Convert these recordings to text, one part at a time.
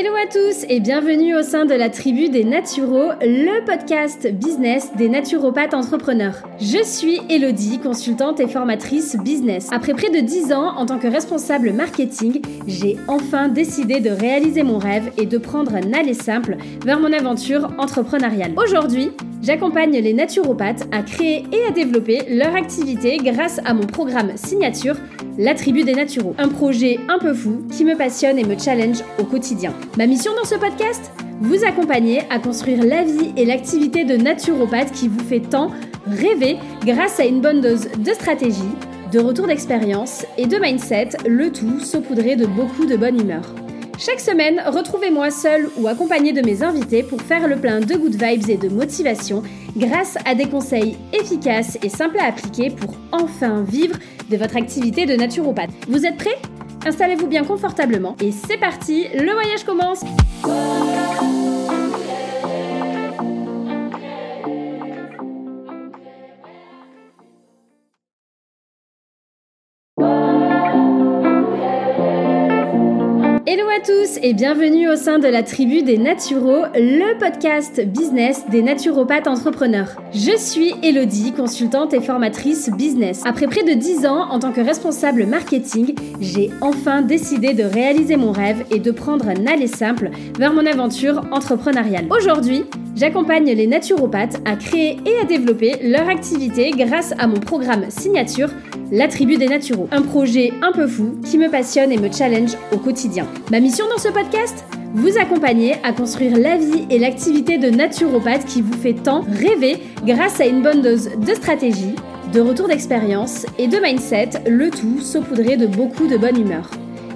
Ele Hello à tous et bienvenue au sein de la tribu des Naturaux, le podcast business des naturopathes entrepreneurs. Je suis Elodie, consultante et formatrice business. Après près de 10 ans en tant que responsable marketing, j'ai enfin décidé de réaliser mon rêve et de prendre un aller simple vers mon aventure entrepreneuriale. Aujourd'hui, J'accompagne les naturopathes à créer et à développer leur activité grâce à mon programme signature, La Tribu des Naturaux. Un projet un peu fou qui me passionne et me challenge au quotidien. Mission dans ce podcast Vous accompagner à construire la vie et l'activité de naturopathe qui vous fait tant rêver grâce à une bonne dose de stratégie, de retour d'expérience et de mindset, le tout saupoudré de beaucoup de bonne humeur. Chaque semaine, retrouvez-moi seul ou accompagné de mes invités pour faire le plein de good vibes et de motivation grâce à des conseils efficaces et simples à appliquer pour enfin vivre de votre activité de naturopathe. Vous êtes prêts? Installez-vous bien confortablement et c'est parti, le voyage commence tous et bienvenue au sein de la tribu des Naturaux, le podcast business des naturopathes entrepreneurs. Je suis Elodie, consultante et formatrice business. Après près de 10 ans en tant que responsable marketing, j'ai enfin décidé de réaliser mon rêve et de prendre un aller simple vers mon aventure entrepreneuriale. Aujourd'hui, j'accompagne les naturopathes à créer et à développer leur activité grâce à mon programme signature, La Tribu des Naturaux. Un projet un peu fou qui me passionne et me challenge au quotidien. Ma mission dans ce podcast Vous accompagner à construire la vie et l'activité de naturopathe qui vous fait tant rêver grâce à une bonne dose de stratégie, de retour d'expérience et de mindset, le tout saupoudré de beaucoup de bonne humeur.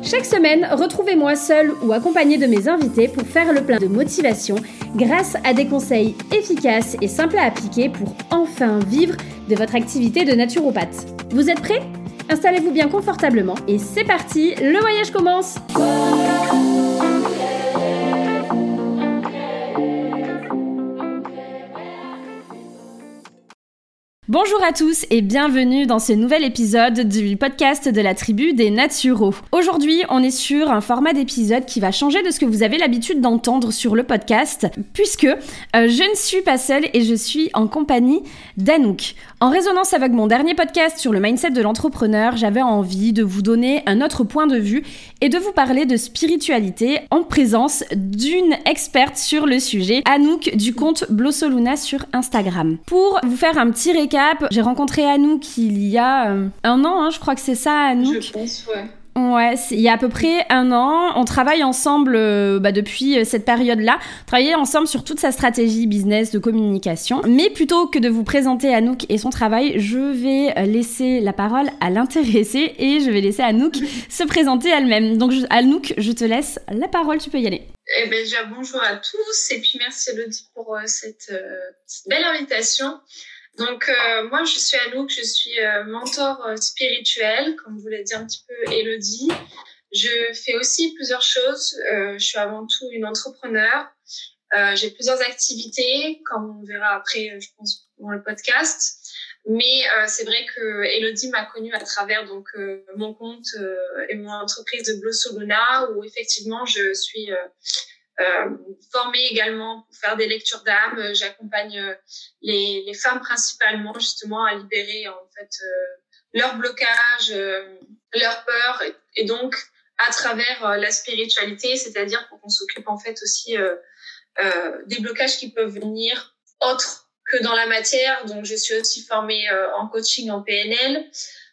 Chaque semaine, retrouvez-moi seul ou accompagné de mes invités pour faire le plein de motivation grâce à des conseils efficaces et simples à appliquer pour enfin vivre de votre activité de naturopathe. Vous êtes prêts? Installez-vous bien confortablement et c'est parti, le voyage commence Bonjour à tous et bienvenue dans ce nouvel épisode du podcast de la tribu des naturaux. Aujourd'hui, on est sur un format d'épisode qui va changer de ce que vous avez l'habitude d'entendre sur le podcast, puisque euh, je ne suis pas seule et je suis en compagnie d'Anouk. En résonance avec mon dernier podcast sur le mindset de l'entrepreneur, j'avais envie de vous donner un autre point de vue et de vous parler de spiritualité en présence d'une experte sur le sujet, Anouk du compte Blossoluna sur Instagram. Pour vous faire un petit récap, j'ai rencontré Anouk il y a euh, un an, hein, je crois que c'est ça, Anouk. Je. Ouais, il y a à peu près un an. On travaille ensemble euh, bah, depuis euh, cette période-là. Travailler ensemble sur toute sa stratégie business de communication. Mais plutôt que de vous présenter Anouk et son travail, je vais laisser la parole à l'intéressé et je vais laisser Anouk se présenter elle-même. Donc Anouk, je te laisse la parole, tu peux y aller. Eh ben, déjà, bonjour à tous et puis merci Elodie pour cette belle invitation. Donc euh, moi, je suis Anouk, je suis euh, mentor euh, spirituel, comme vous l'avez dit un petit peu Elodie. Je fais aussi plusieurs choses. je suis avant tout une entrepreneur. J'ai plusieurs activités, comme on verra après, je pense, dans le podcast. Mais c'est vrai que Elodie m'a connue à travers donc mon compte et mon entreprise de Blossoluna, où effectivement je suis euh, formée également pour faire des lectures d'âme. Euh, j'accompagne euh, les, les, femmes principalement justement à libérer en fait leur blocage, leur peur et, donc à travers la spiritualité, c'est-à-dire pour qu'on s'occupe en fait aussi des blocages qui peuvent venir autres que dans la matière. Donc je suis aussi formée en coaching en PNL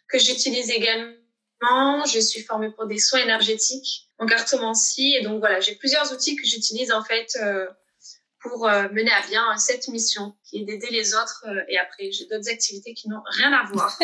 que j'utilise également je suis formée pour des soins énergétiques en cartomancie. Et donc voilà, j'ai plusieurs outils que j'utilise en fait euh, pour euh, mener à bien cette mission qui est d'aider les autres. Euh, et après, j'ai d'autres activités qui n'ont rien à voir.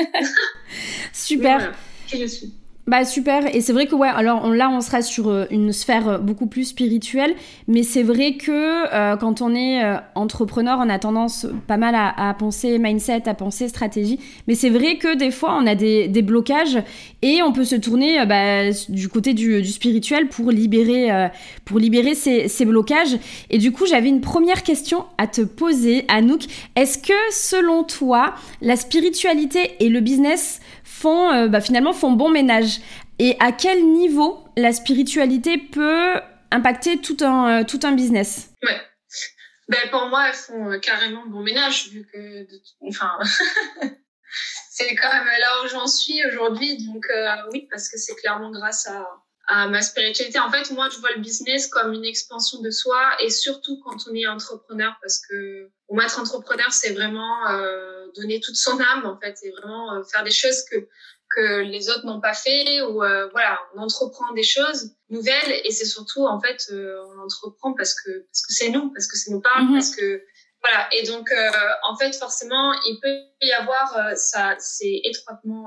Super. qui je suis. Bah super, et c'est vrai que ouais, alors là on sera sur euh, une sphère euh, beaucoup plus spirituelle, mais c'est vrai que euh, quand on est entrepreneur, on a tendance pas mal à, penser mindset, à penser stratégie, mais c'est vrai que des fois on a des, des blocages. Et on peut se tourner bah, du côté du, du, spirituel pour libérer, pour libérer ces, ces, blocages. Et du coup j'avais une première question à te poser, Anouk. Est-ce que selon toi, la spiritualité et le business font bah, finalement font bon ménage? Et à quel niveau la spiritualité peut impacté tout un, tout un business? Ben, pour moi, elles font carrément bon ménage, vu que, enfin, c'est quand même là où j'en suis aujourd'hui. Donc, oui, parce que c'est clairement grâce à, ma spiritualité. En fait, moi, je vois le business comme une expansion de soi et surtout quand on est entrepreneur parce que pour être entrepreneur, c'est vraiment euh, donner toute son âme, en fait, et vraiment euh, faire des choses que que les autres n'ont pas fait ou euh, voilà, on entreprend des choses nouvelles et c'est surtout en fait euh, on entreprend parce que parce que c'est nous, parce que ça nous parle, mhm. parce que voilà. Et donc euh, en fait forcément il peut y avoir ça, c'est étroitement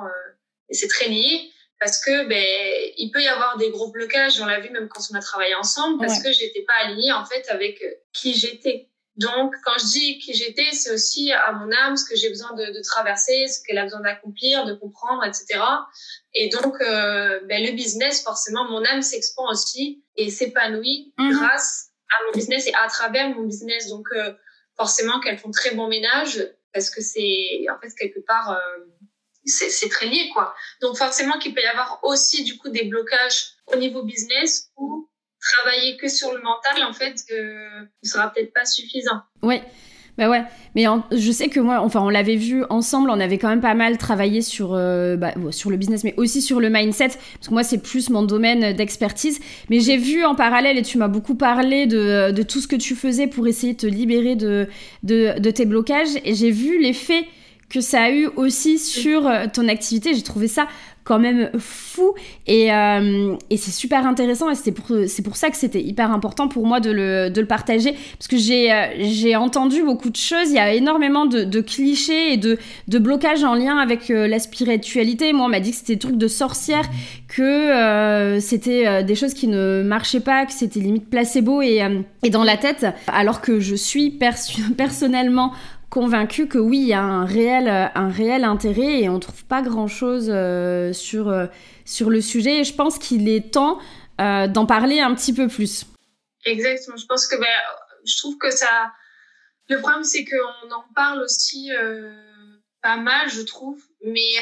et c'est très lié parce que ben il peut y avoir des gros blocages on l'a vu même quand on a travaillé ensemble parce que j'étais pas alignée en fait avec euh, qui j'étais donc quand je dis qui j'étais c'est aussi à mon âme ce que j'ai besoin de, de, traverser ce qu'elle a besoin d'accomplir de comprendre etc et donc euh, ben, le business forcément mon âme s'expand aussi et s'épanouit mhm. grâce à mon business et à travers mon business donc euh, forcément qu'elles font très bon ménage parce que c'est en fait quelque part euh, c'est très lié, quoi. Donc forcément qu'il peut y avoir aussi du coup des blocages au niveau business ou travailler que sur le mental, en fait, euh, ne sera peut-être pas suffisant. Oui. Bah ouais, mais je sais que moi, enfin, on l'avait vu ensemble, on avait quand même pas mal travaillé sur, euh, bah, sur le business, mais aussi sur le mindset, parce que moi, c'est plus mon domaine d'expertise. Mais j'ai vu en parallèle, et tu m'as beaucoup parlé de, de, tout ce que tu faisais pour essayer de te libérer de, de, de tes blocages, et j'ai vu l'effet que ça a eu aussi sur euh, ton activité. J'ai trouvé ça quand même fou. Et, euh, et c'est super intéressant et c'est pour, pour ça que c'était hyper important pour moi de le, de le partager. Parce que j'ai euh, entendu beaucoup de choses, il y a énormément de, clichés et de, de blocages en lien avec la spiritualité. Moi on m'a dit que c'était des trucs de sorcière, que c'était des choses qui ne marchaient pas, que c'était limite placebo et, et dans la tête. Alors que je suis personnellement convaincu que oui, il y a un réel, un réel intérêt et on trouve pas grand-chose euh, sur, euh, sur le sujet. Et je pense qu'il est temps euh, d'en parler un petit peu plus. Exactement. Je pense que ben, je trouve que ça. Le problème, c'est qu'on en parle aussi pas mal, je trouve, mais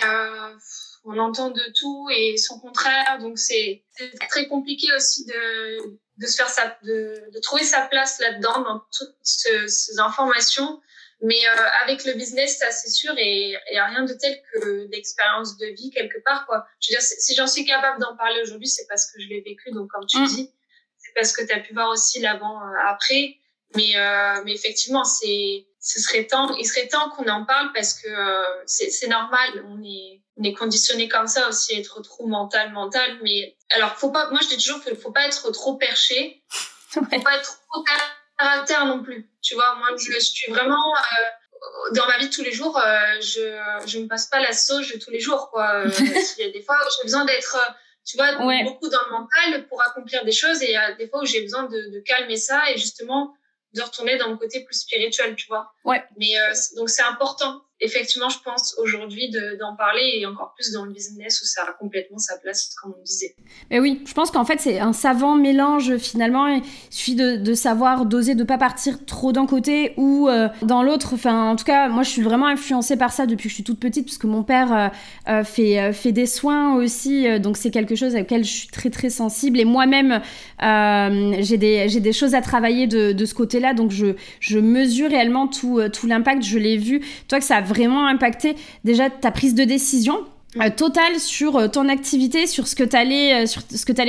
on entend de tout et son contraire. Donc c'est très compliqué aussi de, de se faire de, de trouver sa place là-dedans dans toutes ces informations mais euh, avec le business, ça c'est sûr, et il n'y a rien de tel que l'expérience de vie quelque part. Quoi. Je veux dire, si j'en suis capable d'en parler aujourd'hui, c'est parce que je l'ai vécu. Donc, comme tu mm. dis, c'est parce que tu as pu voir aussi l'avant-après. Euh, mais, euh, mais effectivement, c'est, ce serait temps, il serait temps qu'on en parle parce que euh, c'est normal. On est, on est conditionné comme ça aussi, être trop mental, mental. Mais alors, faut pas, moi je dis toujours qu'il faut pas être trop perché. Faut pas être trop caractère non plus. Tu vois, moi, je suis vraiment euh, dans ma vie de tous les jours. Euh, je je me passe pas la sauge tous les jours, quoi. Euh, il y a des fois où j'ai besoin d'être, tu vois, beaucoup dans le mental pour accomplir des choses, et il y a des fois où j'ai besoin de, de calmer ça et justement de retourner dans le côté plus spirituel, tu vois. Ouais. Mais donc c'est important effectivement, je pense aujourd'hui d'en parler et encore plus dans le business où ça a complètement sa place, comme on disait. Mais oui, je pense qu'en fait, c'est un savant mélange finalement. Il suffit de, savoir doser, de pas partir trop d'un côté ou euh, dans l'autre. Enfin, en tout cas, moi, je suis vraiment influencée par ça depuis que je suis toute petite, puisque mon père euh, euh, fait, des soins aussi. donc, c'est quelque chose auquel je suis très, très sensible. Et moi-même, j'ai des, choses à travailler de, ce côté-là. Donc, je, mesure réellement tout, l'impact. Je l'ai vu. Toi, que ça vraiment impacté déjà ta prise de décision euh, totale sur euh, ton activité, sur ce que tu allais, euh, sur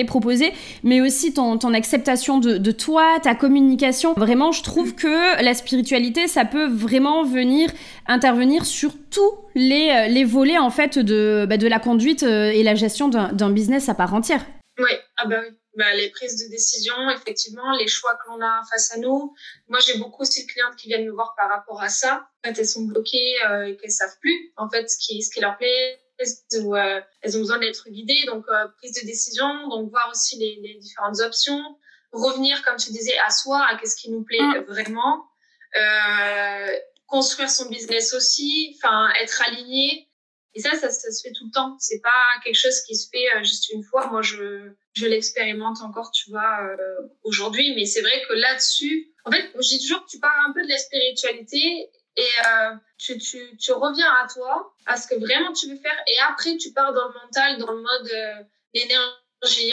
proposer, mais aussi ton, ton acceptation de, de, toi, ta communication. Vraiment, je trouve que la spiritualité, ça peut vraiment venir intervenir sur tous les, les volets en fait de, bah, de la conduite et la gestion d'un business à part entière. Oui, ah bah oui bah, les prises de décision, effectivement, les choix que l'on a face à nous. Moi, j'ai beaucoup aussi de clientes qui viennent me voir par rapport à ça. Quand elles sont bloquées euh, et qu'elles savent plus, en fait, ce qui, ce qui leur plaît, ou euh, elles ont besoin d'être guidées. Donc, euh, prise de décision, donc voir aussi les, les, différentes options. Revenir, comme tu disais, à soi, à qu'est-ce qui nous plaît mm. vraiment. Euh, construire son business aussi, enfin, être aligné et ça, ça, ça, se fait tout le temps. C'est pas quelque chose qui se fait euh, juste une fois. Moi, je, je l'expérimente encore, tu vois, euh, aujourd'hui. Mais c'est vrai que là-dessus, en fait, je dis toujours que tu pars un peu de la spiritualité et euh, tu, tu, tu reviens à toi, à ce que vraiment tu veux faire. Et après, tu pars dans le mental, dans le mode euh, l'énergie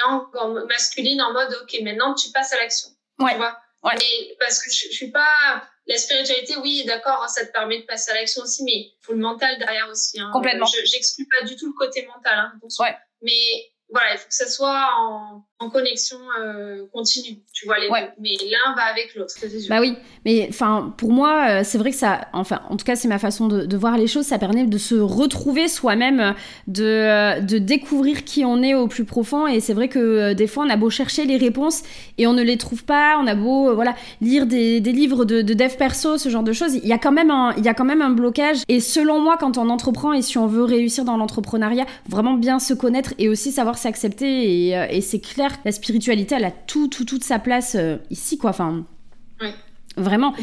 masculine, en mode, OK, maintenant tu passes à l'action. Ouais. Tu vois? Ouais. Mais parce que je, je suis pas la spiritualité, oui, d'accord, ça te permet de passer à l'action aussi, mais il faut le mental derrière aussi. Hein. Complètement. J'exclus pas du tout le côté mental. Hein, ouais. Mais voilà, il faut que ça soit en, en connexion euh, continue, tu vois les deux. Mais l'un va avec l'autre. Bah oui, mais enfin pour moi, euh, c'est vrai que ça, enfin en tout cas c'est ma façon de, de, voir les choses, ça permet de se retrouver soi-même, de, de découvrir qui on est au plus profond. Et c'est vrai que euh, des fois on a beau chercher les réponses et on ne les trouve pas, on a beau voilà lire des, des livres de, de, dev perso, ce genre de choses, il y a quand même un, il y a quand même un blocage. Et selon moi, quand on entreprend et si on veut réussir dans l'entrepreneuriat, vraiment bien se connaître et aussi savoir s'accepter et, et c'est clair la spiritualité, elle a tout, tout, toute sa place euh, ici, quoi. Enfin, vraiment.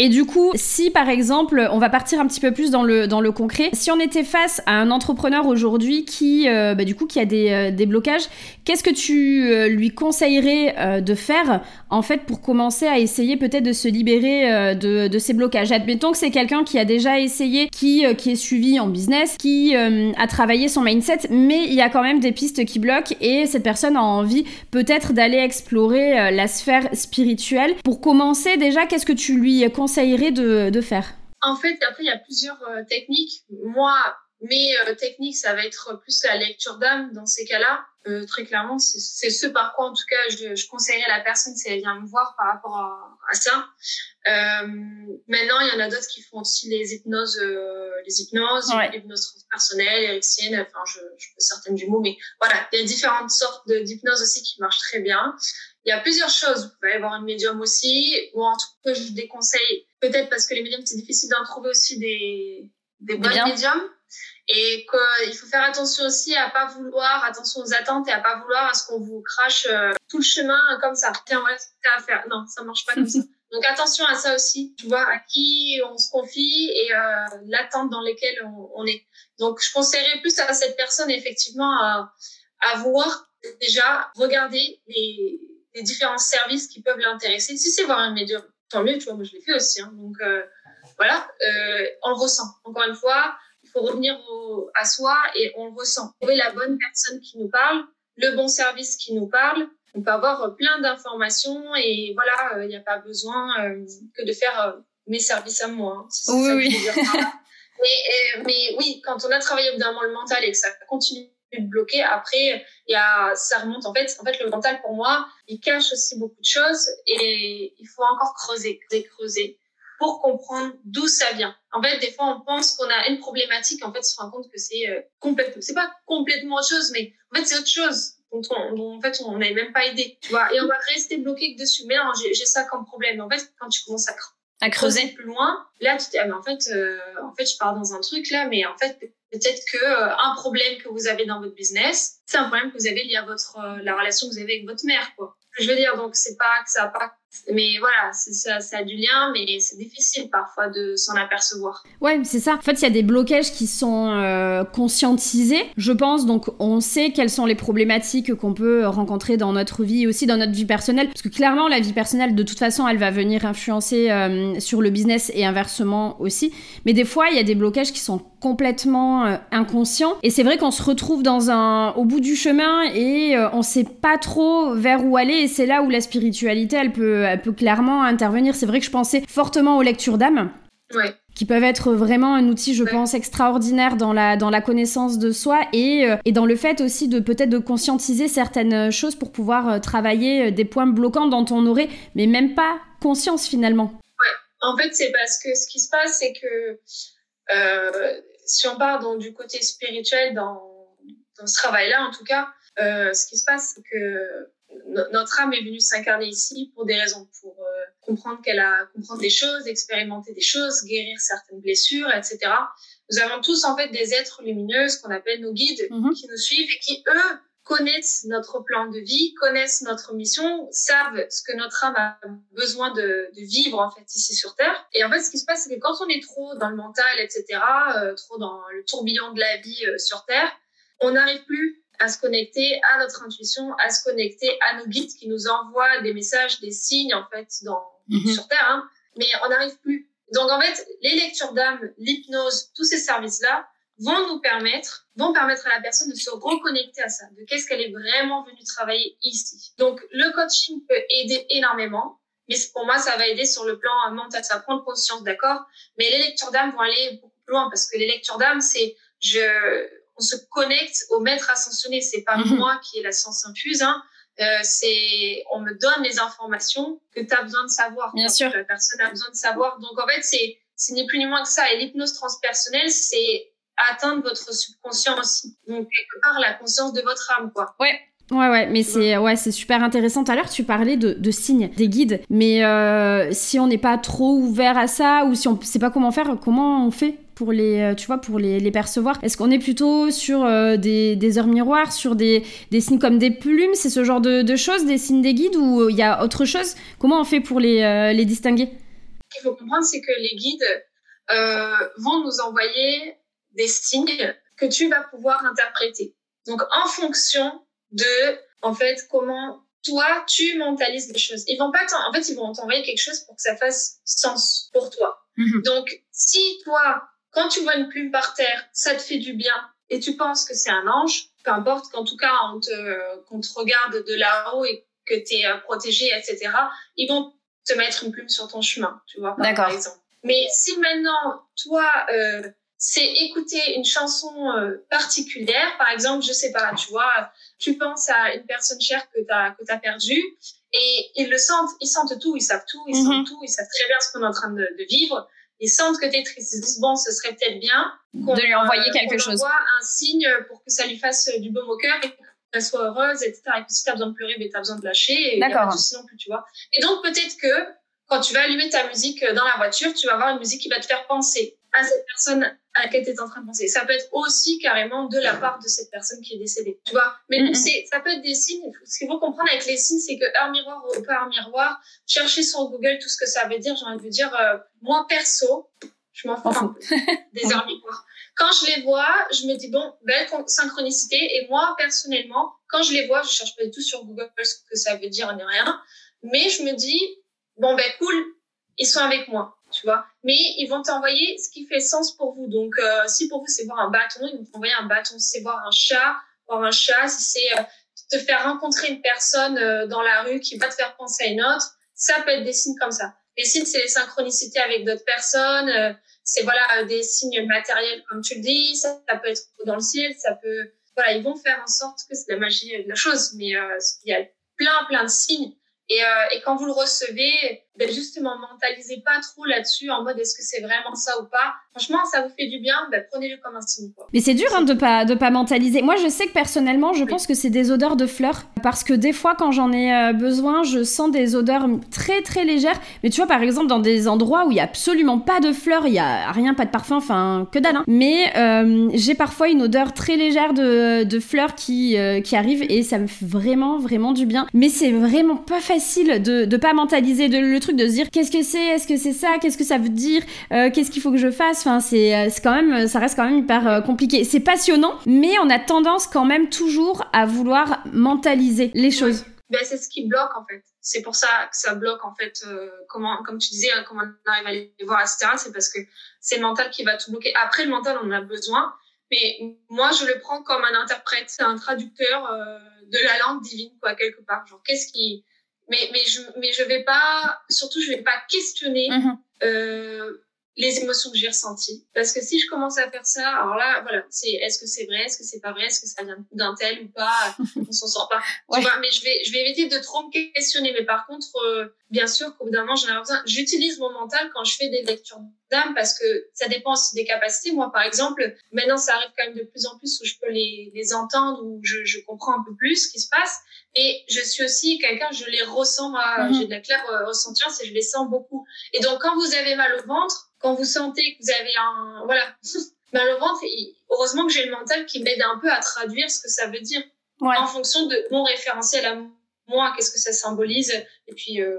Et du coup, si par exemple, on va partir un petit peu plus dans le, dans le concret, si on était face à un entrepreneur aujourd'hui qui, euh, bah, du coup, qui a des, euh, des blocages, qu'est-ce que tu euh, lui conseillerais de faire, en fait, pour commencer à essayer peut-être de se libérer de, de ces blocages? Admettons que c'est quelqu'un qui a déjà essayé, qui, qui est suivi en business, qui a travaillé son mindset, mais il y a quand même des pistes qui bloquent et cette personne a envie peut-être d'aller explorer la sphère spirituelle. Pour commencer, déjà, qu'est-ce que tu lui conseillerais conseillerais de, de faire En fait, après, il y a plusieurs euh, techniques. Moi, mes euh, techniques, ça va être plus la lecture d'âme dans ces cas-là. Euh, très clairement, c'est ce par quoi, en tout cas, je, je, conseillerais la personne si elle vient me voir par rapport à, à ça. Maintenant, il y en a d'autres qui font aussi les hypnoses, les hypnoses, ouais. l'hypnose personnelle, erixienne, enfin, je, je peux certaines du mot, mais voilà, il y a différentes sortes d'hypnose aussi qui marchent très bien. Il y a plusieurs choses. Vous pouvez avoir une médium aussi, ou en tout cas, je déconseille, peut-être parce que les médiums, c'est difficile d'en trouver aussi des, des bonnes médiums. Et qu'il faut faire attention aussi à pas vouloir, attention aux attentes et à pas vouloir à ce qu'on vous crache euh, tout le chemin comme ça. Tiens, voilà ce que tu as à faire. Non, ça marche pas comme ça. Donc attention à ça aussi, tu vois, à qui on se confie et euh, l'attente dans laquelle on, on, est. Donc je conseillerais plus à cette personne effectivement à, à voir déjà, regarder les, les différents services qui peuvent l'intéresser. Si c'est voir un médium, tant mieux, tu vois, moi je l'ai fait aussi. Hein. Donc euh, voilà, euh, on le ressent. Encore une fois, il faut revenir au, à soi et on le ressent. Trouver la bonne personne qui nous parle, le bon service qui nous parle. On peut avoir plein d'informations et voilà, il n'y a pas besoin euh, que de faire euh, mes services à moi. Hein. Oui, oui. mais, mais oui, quand on a travaillé évidemment le mental et que ça continue de bloquer. Après, il y a, ça remonte. En fait, en fait, le mental, pour moi, il cache aussi beaucoup de choses et il faut encore creuser, creuser, creuser pour comprendre d'où ça vient. En fait, des fois, on pense qu'on a une problématique. En fait, on se rend compte que c'est euh, complètement, c'est pas complètement autre chose, mais en fait, c'est autre chose dont, on, dont en fait, on n'avait même pas idée, tu vois. Et on va rester bloqué dessus. Mais non, j'ai ça comme problème. En fait, quand tu commences à, à creuser plus loin, là, tu te dis, ah, mais en fait, euh, en fait, je pars dans un truc là, mais en fait, Peut-être que euh, un problème que vous avez dans votre business, c'est un problème que vous avez lié à votre euh, la relation que vous avez avec votre mère, quoi. Je veux dire, donc c'est pas que ça a pas mais voilà, ça, a du lien, mais c'est difficile parfois de s'en apercevoir. Ouais, c'est ça. En fait, il y a des blocages qui sont euh, conscientisés, je pense. Donc, on sait quelles sont les problématiques qu'on peut rencontrer dans notre vie, aussi dans notre vie personnelle. Parce que clairement, la vie personnelle, de toute façon, elle va venir influencer euh, sur le business et inversement aussi. Mais des fois, il y a des blocages qui sont complètement euh, inconscients. Et c'est vrai qu'on se retrouve dans un, au bout du chemin et on sait pas trop vers où aller. Et c'est là où la spiritualité, elle peut, elle peut clairement intervenir. C'est vrai que je pensais fortement aux lectures d'âme. Ouais. qui peuvent être vraiment un outil, je ouais. pense, extraordinaire dans la, dans la connaissance de soi et, euh, et dans le fait aussi de peut-être de conscientiser certaines choses pour pouvoir euh, travailler euh, des points bloquants dont on aurait, mais même pas conscience finalement. Ouais, en fait, c'est parce que ce qui se passe, c'est que euh, si on part dans, du côté spirituel, dans, dans ce travail-là, en tout cas, euh, ce qui se passe, c'est que notre âme est venue s'incarner ici pour des raisons, pour euh, comprendre qu'elle a comprendre des choses, expérimenter des choses, guérir certaines blessures, etc. Nous avons tous en fait des êtres lumineux, ce qu'on appelle nos guides, mm -hmm. qui nous suivent et qui eux connaissent notre plan de vie, connaissent notre mission, savent ce que notre âme a besoin de, de vivre en fait ici sur Terre. Et en fait, ce qui se passe, c'est que quand on est trop dans le mental, etc., euh, trop dans le tourbillon de la vie euh, sur Terre, on n'arrive plus à se connecter à notre intuition, à se connecter à nos guides qui nous envoient des messages, des signes en fait dans -hmm. sur Terre, hein, mais on n'arrive plus. Donc en fait, les lectures d'âme, l'hypnose, tous ces services-là vont nous permettre, vont permettre à la personne de se reconnecter à ça, de qu'est-ce qu'elle est vraiment venue travailler ici. Donc, le coaching peut aider énormément, mais pour moi, ça va aider sur le plan mental, ça va prendre conscience, d'accord Mais les lectures d'âme vont aller beaucoup plus loin parce que les lectures d'âme, c'est je, on se connecte au maître ascensionné. C'est pas mhm. moi qui ai la science infuse, hein. Euh, c'est, on me donne les informations que tu as besoin de savoir. Bien sûr. La personne a besoin de savoir. Donc, en fait, c'est, c'est ni plus ni moins que ça. Et l'hypnose transpersonnelle, c'est atteindre votre subconscient aussi. Donc, quelque part, la conscience de votre âme, quoi. Ouais. Ouais, ouais, mais c'est ouais, c'est super intéressant. Tout à l'heure, tu parlais de, de, signes, des guides. Mais euh, si on n'est pas trop ouvert à ça, ou si on ne sait pas comment faire, comment on fait? Pour les, euh, tu vois, pour les, les percevoir Est-ce qu'on est plutôt sur euh, des, des, heures miroirs, sur des, des, signes comme des plumes? C'est ce genre de, de, choses, des signes des guides, ou il y a autre chose? Comment on fait pour les, les distinguer? Ce qu'il faut comprendre, c'est que les guides vont nous envoyer des signes que tu vas pouvoir interpréter. Donc, en fonction de, en fait, comment toi, tu mentalises les choses. Ils vont pas en fait, ils vont t'envoyer quelque chose pour que ça fasse sens pour toi. Mhm. Donc, si toi, quand tu vois une plume par terre, ça te fait du bien et tu penses que c'est un ange, peu importe qu'en tout cas, on te, qu'on te regarde de là-haut et que tu es euh, protégé, etc., ils vont te mettre une plume sur ton chemin, tu vois, par exemple. Mais si maintenant, toi, euh, c'est écouter une chanson euh, particulière. Par exemple, je sais pas, tu vois, tu penses à une personne chère que tu as, que as perdue et ils le sentent, ils sentent tout, ils savent tout, ils sentent mhm. tout, ils savent très bien ce qu'on est en train de, de vivre. Ils sentent que tu es triste. Ils disent, bon, ce serait peut-être bien de lui envoyer euh, quelque chose. Envoie un signe pour que ça lui fasse du baume au cœur et qu'elle soit heureuse, etc. Et que si tu as besoin de pleurer, mais tu as besoin de lâcher. Et D'accord. non plus, tu vois. Et donc, peut-être que quand tu vas allumer ta musique dans la voiture, tu vas avoir une musique qui va te faire penser à cette personne à laquelle tu es en train de penser. Ça peut être aussi carrément de la part de cette personne qui est décédée, tu vois. Mais c'est, ça peut être des signes. Ce qu'il faut comprendre avec les signes, c'est que heure miroir ou pas heure miroir, chercher sur Google tout ce que ça veut dire. J'ai envie de dire, euh, moi perso, je m'en fous un peu des heures miroirs. Quand je les vois, je me dis bon, belle synchronicité. Et moi personnellement, quand je les vois, je cherche pas du tout sur Google ce que ça veut dire ni rien. Mais je me dis bon ben cool, ils sont avec moi tu vois. Mais ils vont t'envoyer ce qui fait sens pour vous. Donc, euh, si pour vous, c'est voir un bâton, ils vont t'envoyer un bâton. Si c'est voir un chat, voir un chat. Si c'est euh, te faire rencontrer une personne euh, dans la rue qui va te faire penser à une autre, ça peut être des signes comme ça. Les signes, c'est les synchronicités avec d'autres personnes. c'est voilà des signes matériels, comme tu le dis. Ça, peut être dans le ciel. Ça peut, voilà, ils vont faire en sorte que c'est la magie de la chose. Mais il y a plein, plein de signes. Et, quand vous le recevez, ben justement, mentalisez pas trop là-dessus en mode est-ce que c'est vraiment ça ou pas. Franchement, ça vous fait du bien, ben prenez-le comme un signe. Quoi. Mais c'est dur hein, de pas de pas mentaliser. Moi, je sais que personnellement, je pense que c'est des odeurs de fleurs parce que des fois, quand j'en ai euh, besoin, je sens des odeurs très très légères. Mais tu vois, par exemple, dans des endroits où il y a absolument pas de fleurs, il y a rien, pas de parfum, enfin que dalle. Hein. Mais euh, j'ai parfois une odeur très légère de, de fleurs qui euh, qui arrive et ça me fait vraiment vraiment du bien. Mais c'est vraiment pas facile de ne pas mentaliser de, le truc, de se dire qu'est-ce que c'est, est-ce que c'est ça, qu'est-ce que ça veut dire, euh, qu'est-ce qu'il faut que je fasse. Enfin, c'est, euh, c'est quand même, ça reste quand même hyper euh, compliqué. C'est passionnant, mais on a tendance quand même toujours à vouloir mentaliser les choses. Ben, c'est ce qui bloque en fait. C'est pour ça que ça bloque en fait. comment, comme tu disais, hein, comment on arrive à les voir, etc. C'est parce que c'est le mental qui va tout bloquer. Après, le mental, on en a besoin, mais moi, je le prends comme un interprète, un traducteur de la langue divine, quoi, quelque part. Genre, qu'est-ce qui, mais mais je mais je vais pas surtout je vais pas questionner mhm. euh, les émotions que j'ai ressenties. Parce que si je commence à faire ça alors là voilà c'est est-ce que c'est vrai est-ce que c'est pas vrai est-ce que ça vient d'un tel ou pas on s'en sort pas. Tu vois mais je vais je vais éviter de trop me questionner. Mais par contre euh, bien sûr qu'au bout d'un moment j'en ai besoin j'utilise mon mental quand je fais des lectures d'âme parce que ça dépend aussi des capacités. Moi par exemple maintenant ça arrive quand même de plus en plus où je peux les les entendre où je je comprends un peu plus ce qui se passe. Et je suis aussi quelqu'un, je les ressens, moi, mhm. j'ai de la claire euh, ressentience et je les sens beaucoup. Et donc, quand vous avez mal au ventre, quand vous sentez que vous avez un, voilà, mal au ventre, heureusement que j'ai le mental qui m'aide un peu à traduire ce que ça veut dire. En fonction de mon référentiel à moi, qu'est-ce que ça symbolise. Et puis, euh,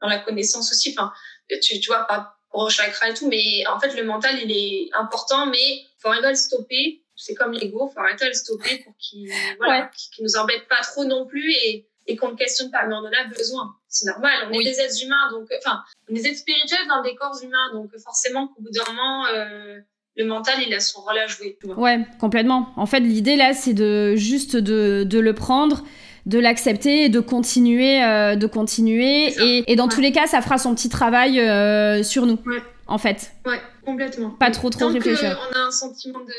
dans la connaissance aussi, enfin, tu, tu vois, pas le chakra et tout, mais en fait, le mental, il est important, mais faut arriver à le stopper c'est comme l'ego, faut arrêter de le stopper pour qu'il voilà, nous embête pas trop non plus et, et qu'on ne questionne pas. Mais on en a besoin. C'est normal. On est des êtres humains, donc enfin, on est des êtres spirituels dans des corps humains, donc forcément qu'au bout d'un moment, euh, le mental, il a son rôle à jouer. Ouais, complètement. En fait, l'idée là, c'est de juste de, de le prendre, de l'accepter et de continuer, euh, de continuer. Et, et, dans tous les cas, ça fera son petit travail euh, sur nous, ouais. en fait. Ouais, complètement. Pas trop trop Tant réfléchir. on a un sentiment de,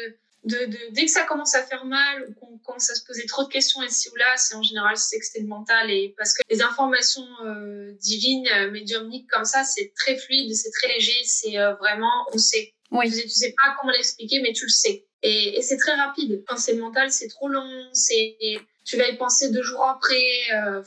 de, de, dès que ça commence à faire mal ou qu'on commence à se poser trop de questions ici ou là, c'est en général c'est que c'est le mental et parce que les informations euh, divines, euh, médiumniques comme ça, c'est très fluide, c'est très léger, c'est euh, vraiment, on sait. Oui. Tu, sais, tu sais pas comment l'expliquer, mais tu le sais. Et, et c'est très rapide. Quand c'est mental, c'est trop long, c'est tu vas y penser deux jours après. Euh,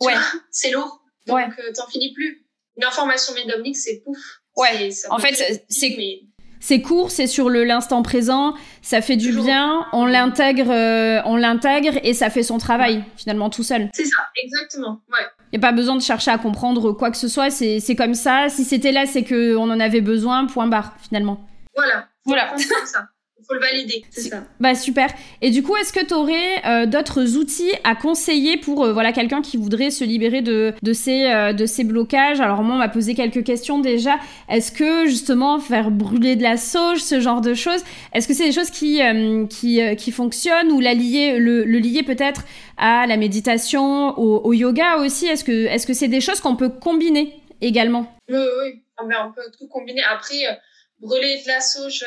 ouais. C'est lourd, donc ouais. euh, t'en finis plus. Une information médiumnique, c'est pouf. Ouais. En fait, c'est mais c'est court, c'est sur le l'instant présent, ça fait du Toujours. bien, on l'intègre, euh, on l'intègre et ça fait son travail finalement tout seul. C'est ça, exactement. Ouais. Il n'y a pas besoin de chercher à comprendre quoi que ce soit, c'est comme ça. Si c'était là, c'est que on en avait besoin. Point barre finalement. Voilà. Voilà. Comme ça. faut le valider, c'est ça. Bah super. Et du coup, est-ce que tu aurais euh, d'autres outils à conseiller pour euh, voilà quelqu'un qui voudrait se libérer de de ces euh, de ces blocages? Alors moi, on m'a posé quelques questions déjà. Est-ce que justement faire brûler de la sauge, ce genre de choses, est-ce que c'est des choses qui euh, qui qui fonctionnent ou la lier le, le lier peut-être à la méditation, au, au yoga aussi? Est-ce que est-ce que c'est des choses qu'on peut combiner également? Oui, oui. On peut tout combiner. Après, brûler de la sauge.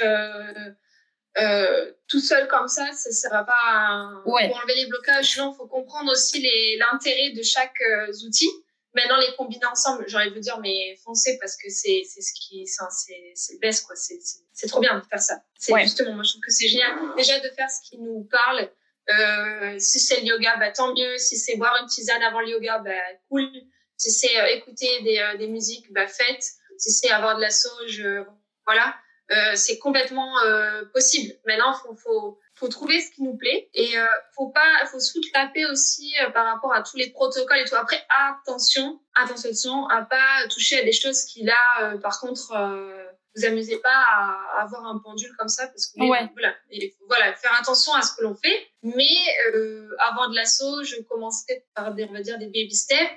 Euh, tout seul comme ça, ça ne sera pas ouais. pour enlever les blocages. Non, il faut comprendre aussi l'intérêt de chaque euh, outil. Maintenant, les combiner ensemble, j'ai envie de vous dire, mais foncez parce que c'est ce qui, c'est le best, quoi. C'est trop bien de faire ça. C'est ouais. justement, moi, je trouve que c'est génial. Déjà, de faire ce qui nous parle. Euh, si c'est le yoga, bah, tant mieux. Si c'est boire une tisane avant le yoga, bah, cool. Si c'est euh, écouter des, euh, des musiques, bah, faites. Si c'est avoir de la sauge, euh, voilà. Euh, c'est complètement euh, possible. Maintenant, faut, faut, faut trouver ce qui nous plaît et euh, faut pas, faut paix aussi euh, par rapport à tous les protocoles et tout. Après, attention, attention à pas toucher à des choses qui là, euh, par contre, euh, vous amusez pas à, avoir un pendule comme ça parce que ouais. voilà, et, voilà, faire attention à ce que l'on fait. Mais euh, avant de l'assaut, je commençais par des, on va dire des baby steps.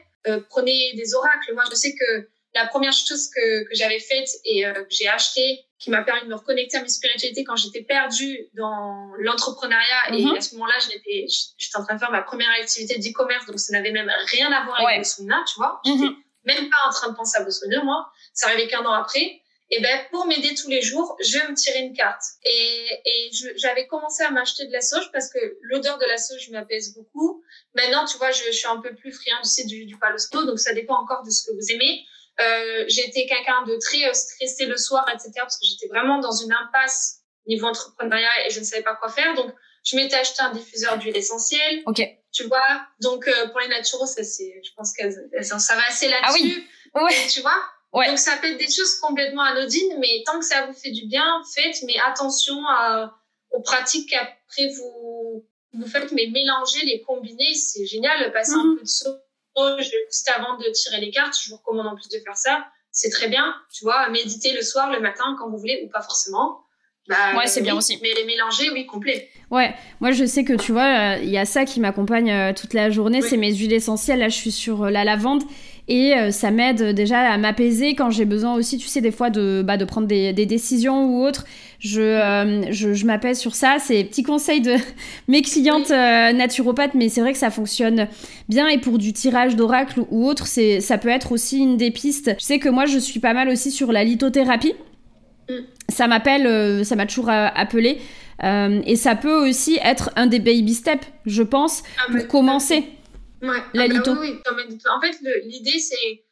prenez des oracles. Moi, je sais que la première chose que, que j'avais faite et euh, que j'ai acheté, qui m'a permis de me reconnecter à mes spiritualités quand j'étais perdue dans l'entrepreneuriat. Et à ce moment-là, j'étais, j'étais en train de faire ma première activité d'e-commerce, donc ça n'avait même rien à voir avec ouais. Botswana, tu vois. J'étais mm -hmm. même pas en train de penser à Botswana, moi. Ça arrivait qu'un an après. Et ben, pour m'aider tous les jours, je vais me tirer une carte. Et, et j'avais commencé à m'acheter de la sauge parce que l'odeur de la sauge m'apaise beaucoup. Maintenant, tu vois, je, je, suis un peu plus friande aussi du, du palo santo, donc ça dépend encore de ce que vous aimez. Euh, j'étais quelqu'un de très stressé le soir, etc. Parce que j'étais vraiment dans une impasse niveau entrepreneuriat et je ne savais pas quoi faire. Donc, je m'étais acheté un diffuseur d'huile essentielle. Ok. Tu vois. Donc, euh, pour les naturaux, ça c'est, je pense qu'elles, ça va assez là-dessus. Ah oui. Ouais. Tu vois. Ouais. Donc, ça peut être des choses complètement anodines, mais tant que ça vous fait du bien, faites. Mais attention à, aux pratiques qu'après vous vous faites, mais mélanger, les combiner, c'est génial. Passer mm -hmm. un peu de sauce juste avant de tirer les cartes, je vous recommande en plus de faire ça. C'est très bien, tu vois, méditer le soir, le matin, quand vous voulez, ou pas forcément. Bah, ouais, c'est oui, bien aussi. Mais les mélanger, oui, complet. Ouais, moi je sais que tu vois, il euh, y a ça qui m'accompagne euh, toute la journée, Oui. c'est mes huiles essentielles. Là, je suis sur euh, la lavande et euh, ça m'aide déjà à m'apaiser quand j'ai besoin aussi, tu sais, des fois de, bah, de prendre des, des décisions ou autres. Je, euh, je, je m'apaise sur ça. C'est petit conseil de mes clientes euh, naturopathes, mais c'est vrai que ça fonctionne bien. Et pour du tirage d'oracle ou autre, c'est, ça peut être aussi une des pistes. Je sais que moi, je suis pas mal aussi sur la lithothérapie. Mm. Ça m'appelle, euh, ça m'a toujours appelé. Euh, et ça peut aussi être un des baby steps, je pense, Ah, pour commencer Ouais. la Ah bah litho. oui, En fait, l'idée, c'est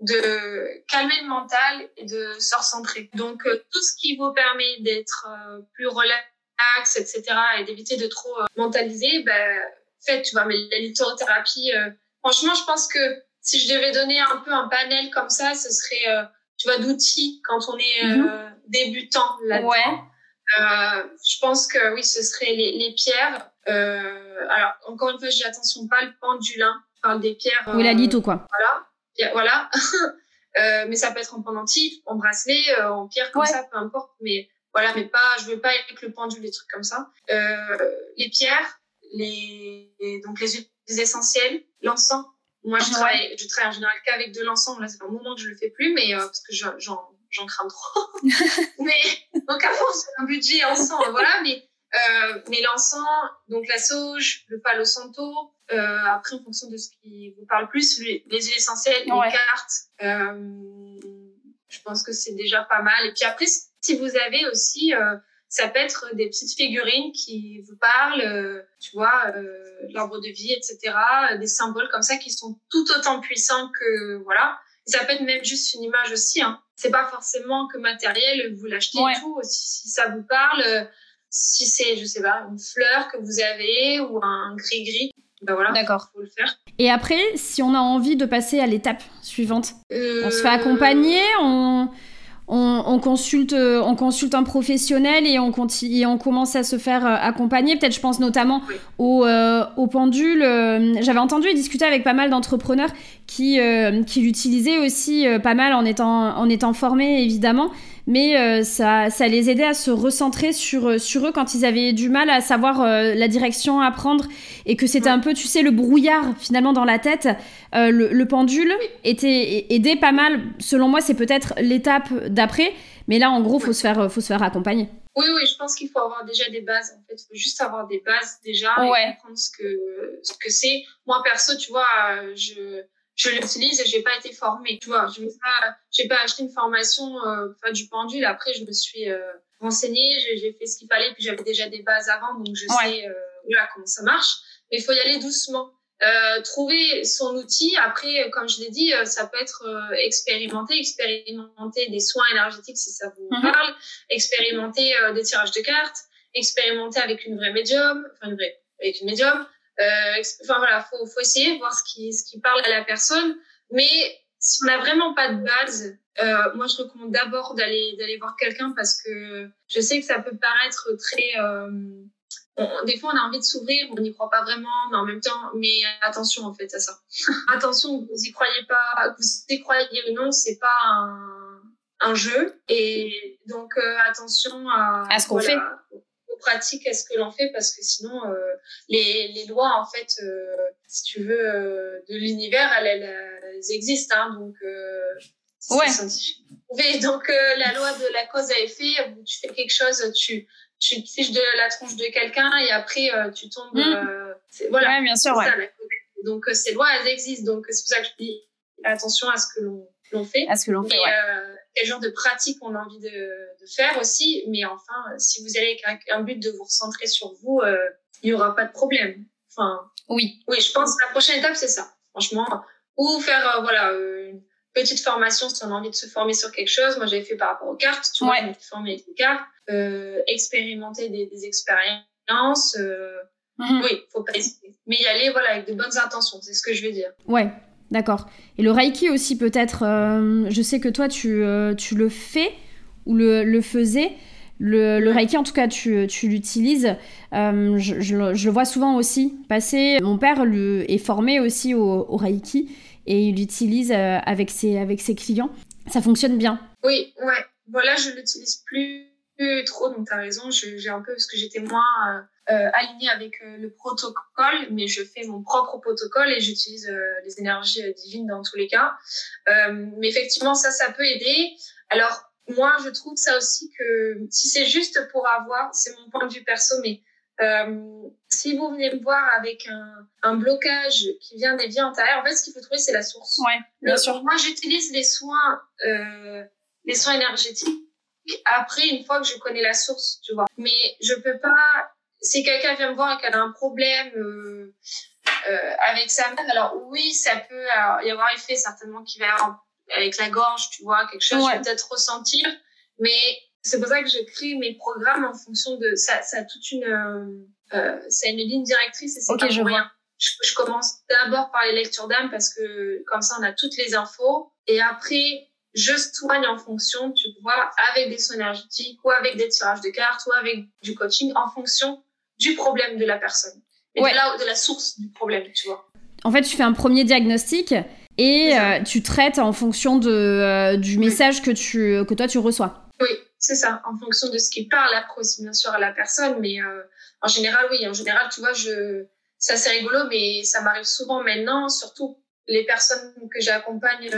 de calmer le mental et de se recentrer. Donc, euh, tout ce qui vous permet d'être euh, plus relax, etc., et d'éviter de trop euh, mentaliser, ben, faites, tu vois. Mais la lithothérapie, euh, franchement, je pense que si je devais donner un peu un panel comme ça, ce serait, tu vois, d'outils quand on est euh, débutant là-dedans. Ouais. Je pense que oui, ce serait les, les pierres. Euh, alors, encore une fois, je dis attention, pas le pendulin. Je parle des pierres. Oui, la euh, litho, quoi. Voilà. Voilà. euh, mais ça peut être en pendentif, en bracelet, euh, en pierre comme Ouais. ça, peu importe. Mais voilà, mais pas, je veux pas avec le pendule, des trucs comme ça. Euh, les pierres, les, les- donc les huiles essentielles, l'encens. Moi, je travaille, je travaille en général qu'avec de l'encens. Là, c'est un moment que je le fais plus, mais euh, parce que je- j'en, j'en crame trop. mais donc à force un budget encens, voilà. Mais euh, mais l'encens, donc la sauge, le palo santo. Euh, après, en fonction de ce qui vous parle plus, les, les huiles essentielles, les cartes. Euh, je pense que c'est déjà pas mal. Et puis après, si vous avez aussi euh, ça peut être des petites figurines qui vous parlent, euh, tu vois, euh, l'arbre de vie, etc. Des symboles comme ça qui sont tout autant puissants que voilà. ça peut être même juste une image aussi. Hein. C'est pas forcément que matériel, vous l'achetez et tout. Si, ça vous parle, si c'est, je sais pas, une fleur que vous avez ou un gris gris, ben voilà, D'accord. faut le faire. Et après, si on a envie de passer à l'étape suivante, on se fait accompagner, on on, consulte, euh, on consulte un professionnel et on, continue, on commence à se faire euh, accompagner. Peut-être, je pense notamment au, euh, au, pendule. J'avais entendu et discuté avec pas mal d'entrepreneurs qui, qui l'utilisaient aussi pas mal en étant, en étant formés, évidemment mais euh, ça, ça les aidait à se recentrer sur, euh, sur eux quand ils avaient du mal à savoir euh, la direction à prendre et que c'était un peu, tu sais, le brouillard finalement dans la tête. le, pendule était aidé pas mal. Selon moi, c'est peut-être l'étape d'après, mais là, en gros, faut se faire, faut se faire accompagner. Oui, oui, je pense qu'il faut avoir déjà des bases. En fait, il faut juste avoir des bases déjà et comprendre ce que ce que c'est. Moi, perso, tu vois, je je l'utilise et j'ai pas été formée. Tu vois, je n'ai pas, j'ai pas acheté une formation, euh, enfin, du pendule. Après, je me suis euh, renseignée, j'ai fait ce qu'il fallait, puis j'avais déjà des bases avant, donc je sais euh, voilà, comment ça marche. Mais il faut y aller doucement. Euh, trouver son outil. Après, comme je l'ai dit, euh, ça peut être euh, expérimenter, expérimenter des soins énergétiques si ça vous mhm. parle, expérimenter des tirages de cartes, expérimenter avec une vraie médium, enfin une vraie, avec une médium, euh, enfin voilà, faut, faut essayer voir ce qui, ce qui parle à la personne. Mais si on n'a vraiment pas de base, euh, moi je recommande d'abord d'aller d'aller voir quelqu'un parce que je sais que ça peut paraître très euh, des fois, on a envie de s'ouvrir, on n'y croit pas vraiment, mais en même temps, mais attention en fait à ça. attention, vous y croyez pas, vous y croyez ou non, c'est pas un, un jeu. Et donc euh, attention à, à ce qu'on fait pratique est-ce que l'on fait? Parce que sinon euh, les, les, lois en fait euh, si tu veux euh, de l'univers elles, elles, existent hein, donc ouais. scientifique. Donc la loi de la cause à effet tu fais quelque chose tu tu fiches de la tronche de quelqu'un et après tu tombes mmh. voilà. Ouais, bien sûr ouais. donc ces lois elles existent. Donc c'est pour ça que je dis attention à ce que l'on fait. À ce que l'on fait ouais quel genre de pratique on a envie de, de faire aussi. Mais enfin, si vous avez un, but de vous recentrer sur vous, euh, il n'y aura pas de problème. Enfin, oui. Oui, je pense que la prochaine étape, c'est ça. Franchement, ou faire, euh, voilà, euh, une petite formation si on a envie de se former sur quelque chose. Moi, j'avais fait par rapport aux cartes, tu vois, suis formée avec les cartes, euh, expérimenter des, des expériences. Mhm. Oui, faut pas hésiter. Mais y aller, voilà, avec de bonnes intentions, c'est ce que je vais dire. Ouais, D'accord. Et le Reiki aussi, peut-être, euh, je sais que toi, tu, euh, tu le fais ou le, le faisais. Le, le, Reiki, en tout cas, tu, tu l'utilises. Euh, je, je, le vois souvent aussi passer. Mon père est formé aussi au, au Reiki et il l'utilise avec, ses, avec ses clients. Ça fonctionne bien. Oui, ouais. Voilà, je l'utilise plus trop, donc tu as raison. J'ai un peu, parce que j'étais moins euh, aligné avec euh, le protocole, mais je fais mon propre protocole et j'utilise euh, les énergies divines dans tous les cas. mais effectivement, ça, ça peut aider. Alors, moi, je trouve ça aussi que si c'est juste pour avoir, c'est mon point de vue perso, mais euh, si vous venez me voir avec un, un, blocage qui vient des vies antérieures, en fait, ce qu'il faut trouver, c'est la source. Ouais, bien sûr. Moi, j'utilise les soins, euh, les soins énergétiques après, une fois que je connais la source, tu vois. Mais je peux pas si quelqu'un vient me voir et qu'elle a un problème euh, euh, avec sa mère, alors oui, ça peut y avoir effet certainement qui va avec la gorge, tu vois, quelque chose, je vais peut-être ressentir. Mais c'est pour ça que je crée mes programmes en fonction de ça. Ça a toute une, euh, euh ça a une ligne directrice et c'est okay, pas je rien. Je, je, commence d'abord par les lectures d'âme parce que comme ça on a toutes les infos et après je soigne en fonction, tu vois, avec des soins énergétiques ou avec des tirages de cartes ou avec du coaching en fonction du problème de la personne. Et de, la, de la source du problème, tu vois. En fait, tu fais un premier diagnostic et euh, tu traites en fonction de, euh, du message que, tu, que toi tu reçois. Oui, c'est ça, en fonction de ce qui parle après aussi, bien sûr, à la personne. Mais euh, en général, oui, en général, tu vois, je... ça c'est rigolo, mais ça m'arrive souvent maintenant, surtout les personnes que j'accompagne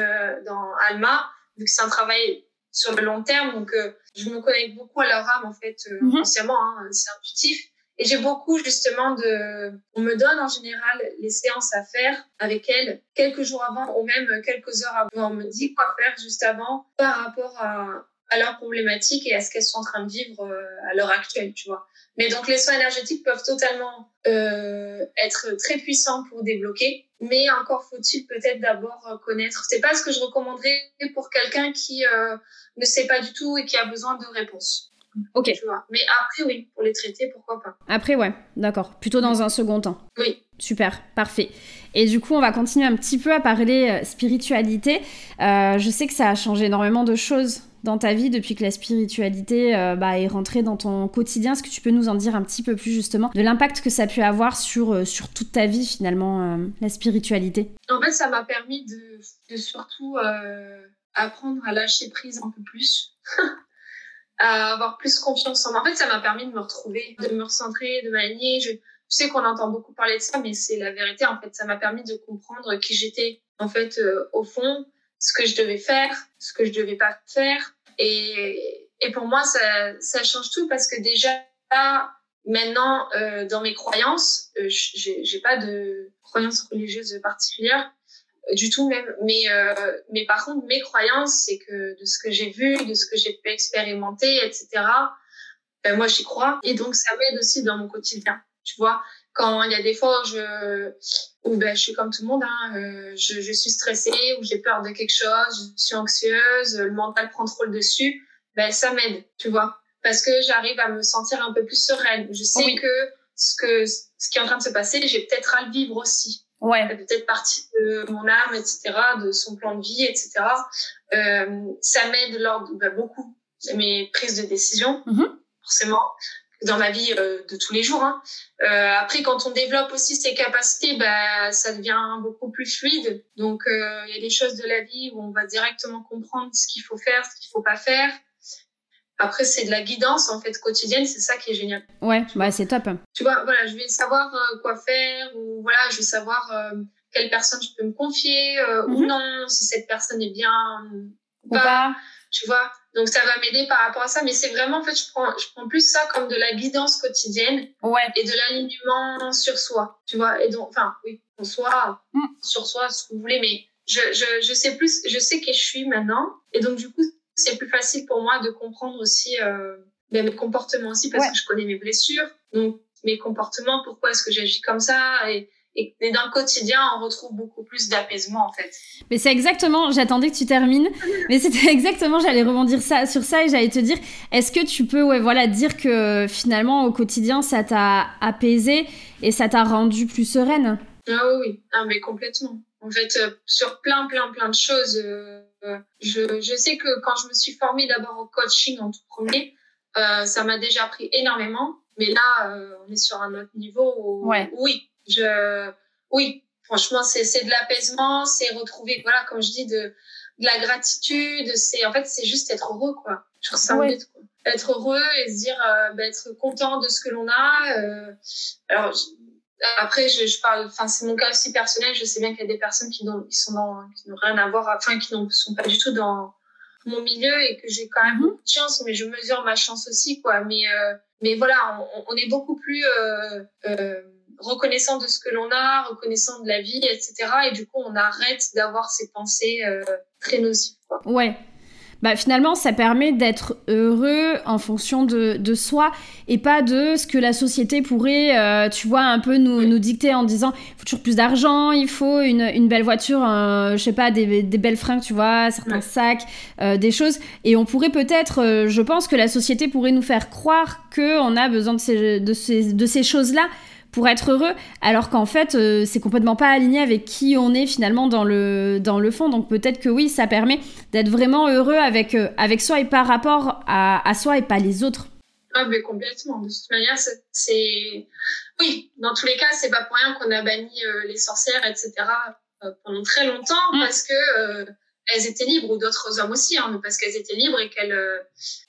dans Alma, vu que c'est un travail sur le long terme. Donc, je me connecte beaucoup à leur âme, en fait, mhm. consciemment, hein, c'est intuitif. Et j'ai beaucoup, justement, de... On me donne, en général, les séances à faire avec elles quelques jours avant ou même quelques heures avant. On me dit quoi faire juste avant par rapport à, à leurs problématiques et à ce qu'elles sont en train de vivre euh, à l'heure actuelle, tu vois. Mais donc les soins énergétiques peuvent totalement euh, être très puissants pour débloquer, mais encore faut-il peut-être d'abord connaître. C'est pas ce que je recommanderais pour quelqu'un qui euh, ne sait pas du tout et qui a besoin de réponses. Ok. Tu vois. Mais après oui, pour les traiter, pourquoi pas. Après ouais, d'accord. Plutôt dans un second temps. Oui. Super, parfait. Et du coup, on va continuer un petit peu à parler euh, spiritualité. Euh, je sais que ça a changé énormément de choses dans ta vie depuis que la spiritualité euh, bah, est rentrée dans ton quotidien. Est-ce que tu peux nous en dire un petit peu plus justement de l'impact que ça a pu avoir sur, euh, sur toute ta vie finalement, euh, la spiritualité? En fait, ça m'a permis de, de surtout apprendre à lâcher prise un peu plus. à avoir plus confiance en moi. En fait, ça m'a permis de me retrouver, de me recentrer, de m'aligner. Je, sais qu'on entend beaucoup parler de ça, mais c'est la vérité. En fait, ça m'a permis de comprendre qui j'étais, en fait, au fond, ce que je devais faire, ce que je devais pas faire. Et, et pour moi, ça, ça change tout parce que déjà, maintenant, euh, dans mes croyances, euh, j'ai pas de croyances religieuses particulières euh, du tout même. Mais, euh, mais par contre, mes croyances, c'est que de ce que j'ai vu, de ce que j'ai pu expérimenter, etc., ben moi, j'y crois. Et donc, ça m'aide aussi dans mon quotidien. Tu vois, quand il y a des fois où je, où ben, je suis comme tout le monde, hein, euh, je, je, suis stressée, ou j'ai peur de quelque chose, je suis anxieuse, le mental prend trop le dessus, ben, ça m'aide, tu vois. Parce que j'arrive à me sentir un peu plus sereine. Je sais que ce que, ce qui est en train de se passer, j'ai peut-être à le vivre aussi. Ouais. Ça peut-être partie de mon âme, etc., de son plan de vie, etc. Euh, ça m'aide lors de, ben, beaucoup de mes prises de décision, mm-hmm. forcément dans ma vie euh, de tous les jours. Hein. Euh, après, quand on développe aussi ses capacités, bah, ça devient beaucoup plus fluide. Donc, euh, il y a des choses de la vie où on va directement comprendre ce qu'il faut faire, ce qu'il faut pas faire. Après, c'est de la guidance en fait quotidienne, c'est ça qui est génial. Ouais, bah c'est top. Tu vois, voilà, je vais savoir quoi faire ou voilà, je vais savoir quelle personne je peux me confier ou mhm. non, si cette personne est bien ou pas. Tu vois, donc ça va m'aider par rapport à ça, mais c'est vraiment en fait je prends je prends plus ça comme de la guidance quotidienne ouais. et de l'alignement sur soi, tu vois. Et donc enfin oui, en soi, mm. sur soi, ce que vous voulez, mais je, je je sais plus, je sais qui je suis maintenant et donc du coup c'est plus facile pour moi de comprendre aussi euh, ben, mes comportements aussi parce que je connais mes blessures, donc mes comportements, pourquoi est-ce que j'agis comme ça et et, dans le quotidien, on retrouve beaucoup plus d'apaisement en fait. Mais c'est exactement, j'attendais que tu termines, mais c'était exactement, j'allais rebondir ça, sur ça et j'allais te dire, est-ce que tu peux ouais, voilà, dire que finalement au quotidien ça t'a apaisé et ça t'a rendu plus sereine? Ah oui, ah, mais complètement. En fait, euh, sur plein, plein, plein de choses, euh, je, je, sais que quand je me suis formée d'abord au coaching en tout premier, euh, ça m'a déjà pris énormément, mais là, on est sur un autre niveau où, ouais. oui, je, oui, franchement, c'est, de l'apaisement, c'est retrouver, voilà, comme je dis, de, de la gratitude. C'est, en fait, c'est juste être heureux, quoi. Je ça quoi. Être heureux et se dire, euh, bah, être content de ce que l'on a. Euh, alors, après, je, je parle, enfin, c'est mon cas aussi personnel. Je sais bien qu'il y a des personnes qui n'ont, qui sont dans, qui n'ont rien à voir, enfin, qui ne sont pas du tout dans mon milieu et que j'ai quand même mhm. beaucoup de chance, mais je mesure ma chance aussi, quoi. Mais, euh, mais voilà, on, on, est beaucoup plus, euh, euh, reconnaissant de ce que l'on a, reconnaissant de la vie, etc. Et du coup, on arrête d'avoir ces pensées euh, très nocives. Quoi. Ouais. Bah, finalement, ça permet d'être heureux en fonction de, de, soi et pas de ce que la société pourrait, euh, tu vois, un peu nous, nous, dicter en disant il faut toujours plus d'argent, il faut une, une belle voiture, je sais pas, des, des, belles fringues, tu vois, certains sacs, euh, des choses. Et on pourrait peut-être, je pense que la société pourrait nous faire croire qu'on a besoin de ces, de ces, de ces choses-là pour être heureux, alors qu'en fait, euh, c'est complètement pas aligné avec qui on est finalement dans le, dans le fond. Donc peut-être que oui, ça permet d'être vraiment heureux avec, euh, avec soi et par rapport à, à, soi et pas les autres. Ah, mais complètement. De toute manière, c'est. Oui, dans tous les cas, c'est pas pour rien qu'on a banni euh, les sorcières, etc. pendant très longtemps, mm. parce que elles étaient libres, ou d'autres hommes aussi, hein, parce qu'elles étaient libres et qu'elles euh,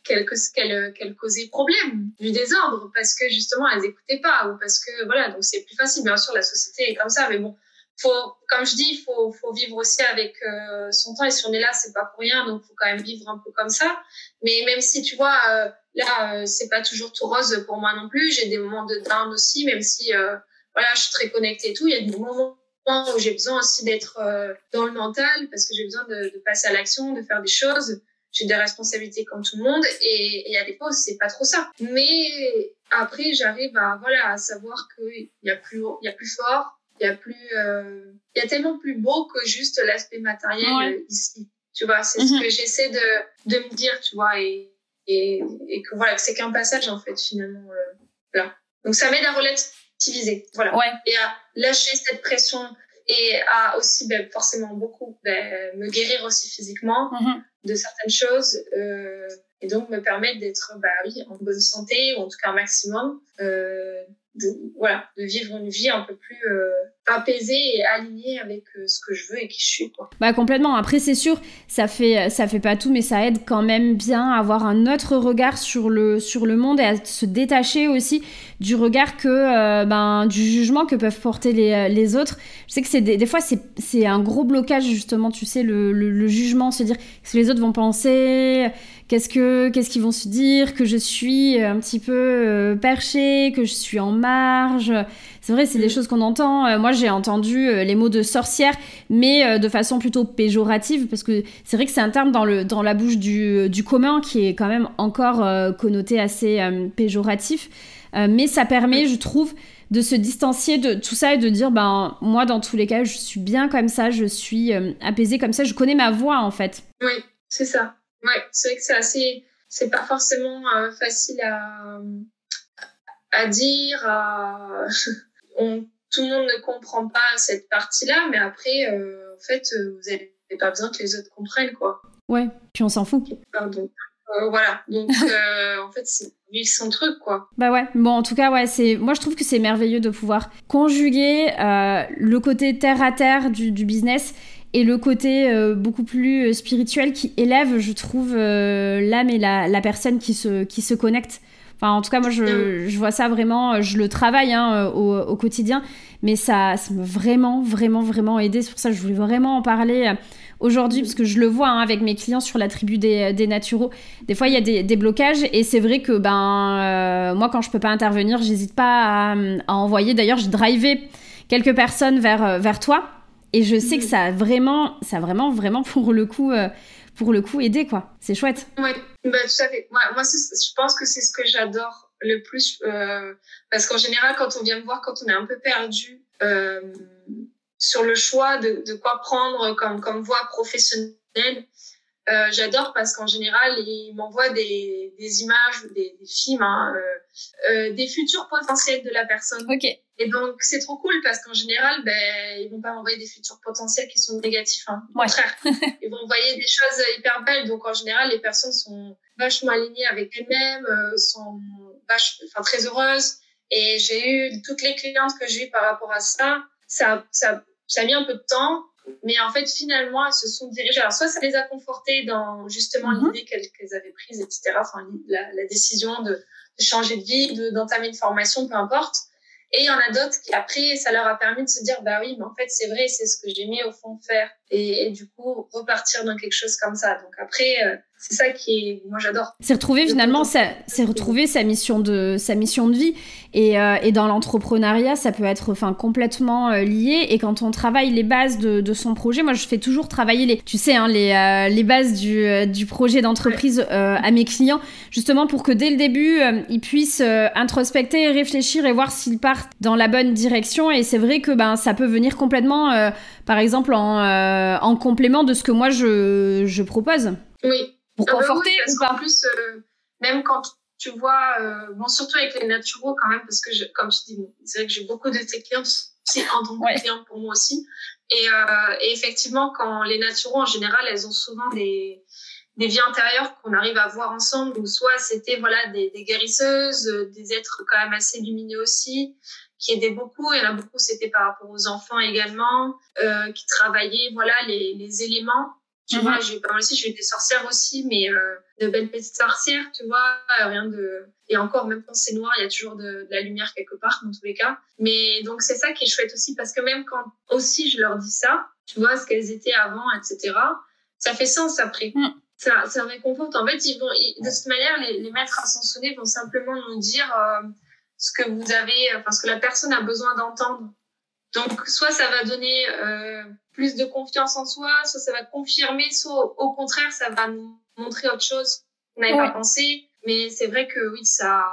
qu'elles qu'elles qu'elles causaient problème, du désordre, parce que justement elles écoutaient pas, ou parce que voilà, donc c'est plus facile. Bien sûr, la société est comme ça, mais bon, faut, comme je dis, faut, faut vivre aussi avec euh, son temps. Et si on est là, c'est pas pour rien, donc faut quand même vivre un peu comme ça. Mais même si tu vois, euh, là, euh, c'est pas toujours tout rose pour moi non plus. J'ai des moments de down aussi, même si voilà, je suis très connectée et tout. Il y a des moments où j'ai besoin aussi d'être dans le mental parce que j'ai besoin de, de, passer à l'action, de faire des choses. J'ai des responsabilités comme tout le monde et il y a des fois c'est pas trop ça. Mais après, j'arrive à voilà à savoir qu'il y a plus il y a plus fort il y a plus, euh, il y a tellement plus beau que juste l'aspect matériel euh, ici. Tu vois, c'est ce mhm. que j'essaie de, de me dire, tu vois, et, et, et que voilà, que c'est qu'un passage en fait finalement euh, là. Donc ça m'aide à relativiser, voilà, ouais. et à lâcher cette pression et à aussi ben, forcément beaucoup ben, me guérir aussi physiquement mhm. de certaines choses euh, et donc me permettre d'être bah oui en bonne santé ou en tout cas un maximum euh, de, voilà, de vivre une vie un peu plus euh, apaisée et alignée avec euh, ce que je veux et qui je suis. Quoi. Bah complètement. Après c'est sûr, ça fait ça fait pas tout, mais ça aide quand même bien à avoir un autre regard sur le sur le monde et à se détacher aussi du regard que euh, ben du jugement que peuvent porter les, les autres. Je sais que c'est des, des, fois c'est un gros blocage justement, tu sais le, le, le jugement, se dire ce que les autres vont penser qu'est-ce que qu'est-ce qu'ils vont se dire que je suis un petit peu euh, perché que je suis en marge c'est vrai c'est des mm. choses qu'on entend euh, moi j'ai entendu euh, les mots de sorcière mais de façon plutôt péjorative parce que c'est vrai que c'est un terme dans le dans la bouche du, du commun qui est quand même encore connoté assez péjoratif mais ça permet je trouve de se distancier de tout ça et de dire ben moi dans tous les cas je suis bien comme ça je suis apaisée comme ça je connais ma voix en fait oui c'est ça Ouais, c'est vrai que c'est assez, c'est pas forcément euh, facile à, à dire. À... On, tout le monde ne comprend pas cette partie-là, mais après, euh, en fait, euh, vous n'avez pas besoin que les autres comprennent, quoi. Ouais, puis on s'en fout. Pardon. voilà, donc en fait, c'est son truc, quoi. Bah ouais, bon, en tout cas, ouais, c'est, moi je trouve que c'est merveilleux de pouvoir conjuguer le côté terre à terre du, du business et le côté euh, beaucoup plus euh, spirituel qui élève, je trouve, euh, l'âme et la, la, personne qui se, qui se connecte. Enfin, en tout cas, moi, je, je vois ça vraiment, je le travaille hein, au, au, quotidien, mais ça, ça m'a vraiment, vraiment, vraiment aidé. C'est pour ça que je voulais vraiment en parler aujourd'hui, parce que je le vois hein, avec mes clients sur la tribu des, des naturaux. Des fois, il y a des, des blocages, et c'est vrai que ben, moi, quand je peux pas intervenir, j'hésite pas à, à envoyer. D'ailleurs, je drivais quelques personnes vers, vers toi et je sais que ça a vraiment, ça a vraiment, vraiment pour le coup, euh, pour le coup aidé quoi. C'est chouette. Oui, bah, tout à fait. Moi, je pense que c'est ce que j'adore le plus euh, parce qu'en général, quand on vient me voir, quand on est un peu perdu euh, sur le choix de, de, quoi prendre comme comme voie professionnelle, euh, j'adore parce qu'en général, ils m'envoient des, des images ou des, des films, hein, euh, des futurs potentiels de la personne. Ok. Et donc, c'est trop cool parce qu'en général, ben, ils vont pas m'envoyer des futurs potentiels qui sont négatifs. Hein. Au contraire, ils vont envoyer des choses hyper belles. Donc, en général, les personnes sont vachement alignées avec elles-mêmes, euh, sont vache, enfin, très heureuses. Et j'ai eu toutes les clientes que j'ai eu par rapport à ça. Ça, ça, ça a mis un peu de temps mais en fait, finalement, elles se sont dirigées. Alors, soit ça les a confortées dans justement mhm. l'idée qu'elles avaient prise, etc. Enfin, la, la décision de, changer de vie, d'entamer une formation, peu importe. Et il y en a d'autres qui, après, ça leur a permis de se dire, bah oui, mais en fait, c'est vrai, c'est ce que j'aimais au fond faire. Et, et, du coup, repartir dans quelque chose comme ça. Donc après, euh, c'est ça qui est, moi j'adore. C'est retrouver finalement, c'est retrouver sa mission de sa mission de vie. Et, euh, et dans l'entrepreneuriat, ça peut être enfin complètement euh, lié. Et quand on travaille les bases de, de, son projet, moi je fais toujours travailler les, tu sais, hein, les, euh, les bases du, du projet d'entreprise à mes clients, justement pour que dès le début ils puissent introspecter, réfléchir et voir s'ils partent dans la bonne direction. Et c'est vrai que ben ça peut venir complètement, par exemple en, en complément de ce que moi je, je propose. Oui, pour ah bah parce qu'en plus euh, même quand tu vois euh, bon surtout avec les naturaux quand même parce que je, comme je dis c'est vrai que j'ai beaucoup de tes clients c'est en tant que ouais. client pour moi aussi et, euh, et, effectivement quand les naturaux en général elles ont souvent des des vies antérieures qu'on arrive à voir ensemble ou soit c'était voilà des, des guérisseuses des êtres quand même assez lumineux aussi qui aidaient beaucoup. Il y en a beaucoup, c'était par rapport aux enfants également, euh, qui travaillaient voilà les, les éléments Tu vois, j'ai pas mal aussi, j'ai eu des sorcières aussi, mais euh, de belles petites sorcières, tu vois, rien de... Et encore, même quand c'est noir, il y a toujours de, de, la lumière quelque part, dans tous les cas. Mais donc, c'est ça qui est chouette aussi, parce que même quand aussi je leur dis ça, tu vois, ce qu'elles étaient avant, etc., ça fait sens après. Mm. Ça, ça réconforte. En fait, ils vont, de cette manière, les, les maîtres ascensionnés vont simplement nous dire euh, ce que vous avez, enfin, ce que la personne a besoin d'entendre. Donc, soit ça va donner euh, plus de confiance en soi, soit ça va confirmer, soit au contraire, ça va nous montrer autre chose qu'on n'avait pas pensé. Mais c'est vrai que oui, ça,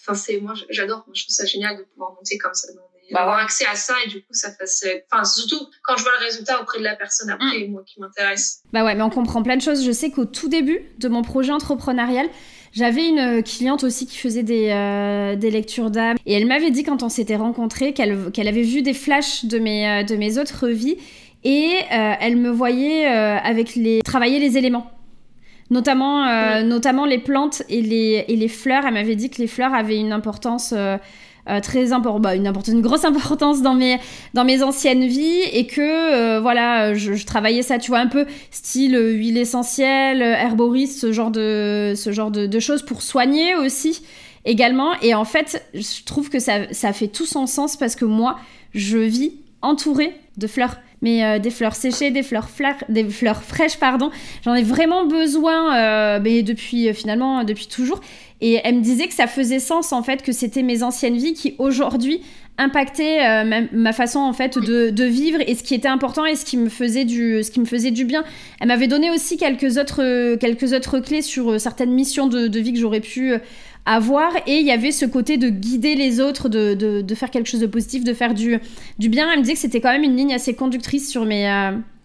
enfin, c'est, moi, j'adore, moi, je trouve ça génial de pouvoir monter comme ça. Bah, avoir accès à ça et du coup ça fasse enfin surtout quand je vois le résultat auprès de la personne après mm. moi qui m'intéresse. Bah ouais mais on comprend plein de choses. Je sais qu'au tout début de mon projet entrepreneurial j'avais une cliente aussi qui faisait des, euh, des lectures d'âme. Et elle m'avait dit quand on s'était rencontrés qu'elle qu'elle avait vu des flashs de mes, euh, de mes autres vies et euh, elle me voyait avec les travailler les éléments. Notamment notamment les plantes et les, et les fleurs. Elle m'avait dit que les fleurs avaient une importance euh, très important, bah, une, une grosse importance dans mes, dans mes anciennes vies. Et que euh, voilà, je, travaillais ça, tu vois, un peu style huile essentielle, herboriste, ce genre de, ce genre de, choses pour soigner aussi également. Et en fait, je trouve que ça, ça fait tout son sens parce que moi, je vis entourée de fleurs mais euh, des fleurs séchées, des fleurs, fraîches, pardon. J'en ai vraiment besoin mais depuis finalement depuis toujours. Et elle me disait que ça faisait sens en fait, que c'était mes anciennes vies qui aujourd'hui impactaient euh, ma, façon en fait de, vivre et ce qui était important et ce qui me faisait du, bien. Elle m'avait donné aussi quelques autres, clés sur euh, certaines missions de vie que j'aurais pu euh, avoir et il y avait ce côté de guider les autres, de, de, de, faire quelque chose de positif, de faire du, du bien. Elle me disait que c'était quand même une ligne assez conductrice sur mes,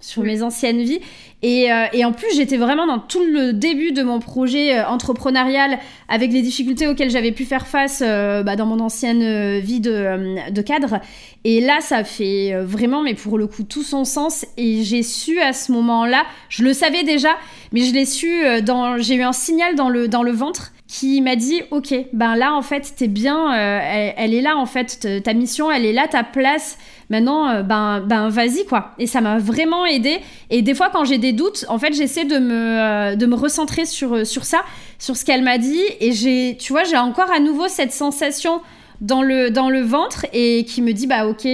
sur mes anciennes vies. Et, euh, et en plus, j'étais vraiment dans tout le début de mon projet euh, entrepreneurial avec les difficultés auxquelles j'avais pu faire face euh, bah, dans mon ancienne vie de, de, cadre. Et là, ça fait vraiment, mais pour le coup, tout son sens. Et j'ai su à ce moment-là, je le savais déjà, mais je l'ai su dans. J'ai eu un signal dans le, dans le ventre qui m'a dit ok ben là en fait t'es bien elle, elle, est là en fait ta mission elle est là ta place Maintenant, euh, ben, ben vas-y quoi. Et ça m'a vraiment aidé. Et des fois, quand j'ai des doutes, en fait, j'essaie de me, euh, de me recentrer sur, euh, sur ça, sur ce qu'elle m'a dit. Et j'ai, tu vois, j'ai encore à nouveau cette sensation dans le, dans le ventre et qui me dit bah ok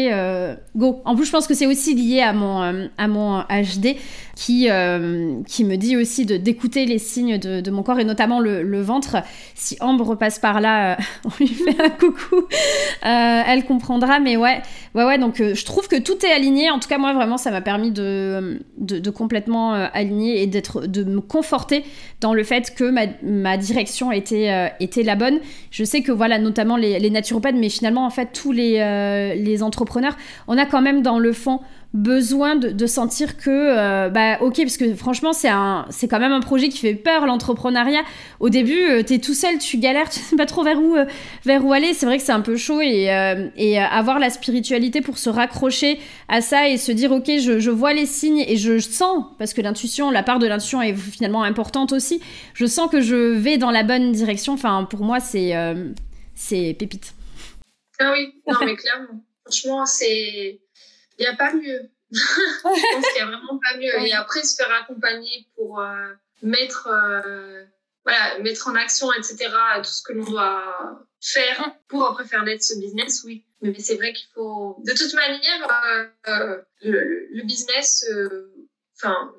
go. En plus je pense que c'est aussi lié à mon, à mon HD qui, euh, qui me dit aussi d'écouter les signes de, mon corps et notamment le, ventre. Si Ambre passe par là, euh, on lui fait un coucou. Euh, elle comprendra, mais ouais, ouais, ouais. Donc je trouve que tout est aligné. En tout cas, moi vraiment, ça m'a permis de, de, de, complètement aligner et d'être, de me conforter dans le fait que ma, ma direction était, était la bonne. Je sais que voilà, notamment les, les naturopathes, mais finalement en fait tous les, les entrepreneurs, on a quand même dans le fond besoin de, sentir que euh, bah ok parce que franchement c'est un c'est quand même un projet qui fait peur l'entrepreneuriat. Au début euh, t'es tout seul tu galères tu sais pas trop vers où euh, vers où aller. C'est vrai que c'est un peu chaud et, et avoir la spiritualité pour se raccrocher à ça et se dire ok je, je vois les signes et je sens parce que l'intuition la part de l'intuition est finalement importante aussi. Je sens que je vais dans la bonne direction. Enfin pour moi c'est c'est pépite. Ah oui non mais clairement. Franchement c'est il n'y a pas mieux. je pense qu'il n'y a vraiment pas mieux. Et après, se faire accompagner pour euh, mettre, euh, voilà, mettre en action, etc., tout ce que l'on doit faire pour après faire naître ce business, oui. Mais c'est vrai qu'il faut, de toute manière, euh, le, le, business, enfin,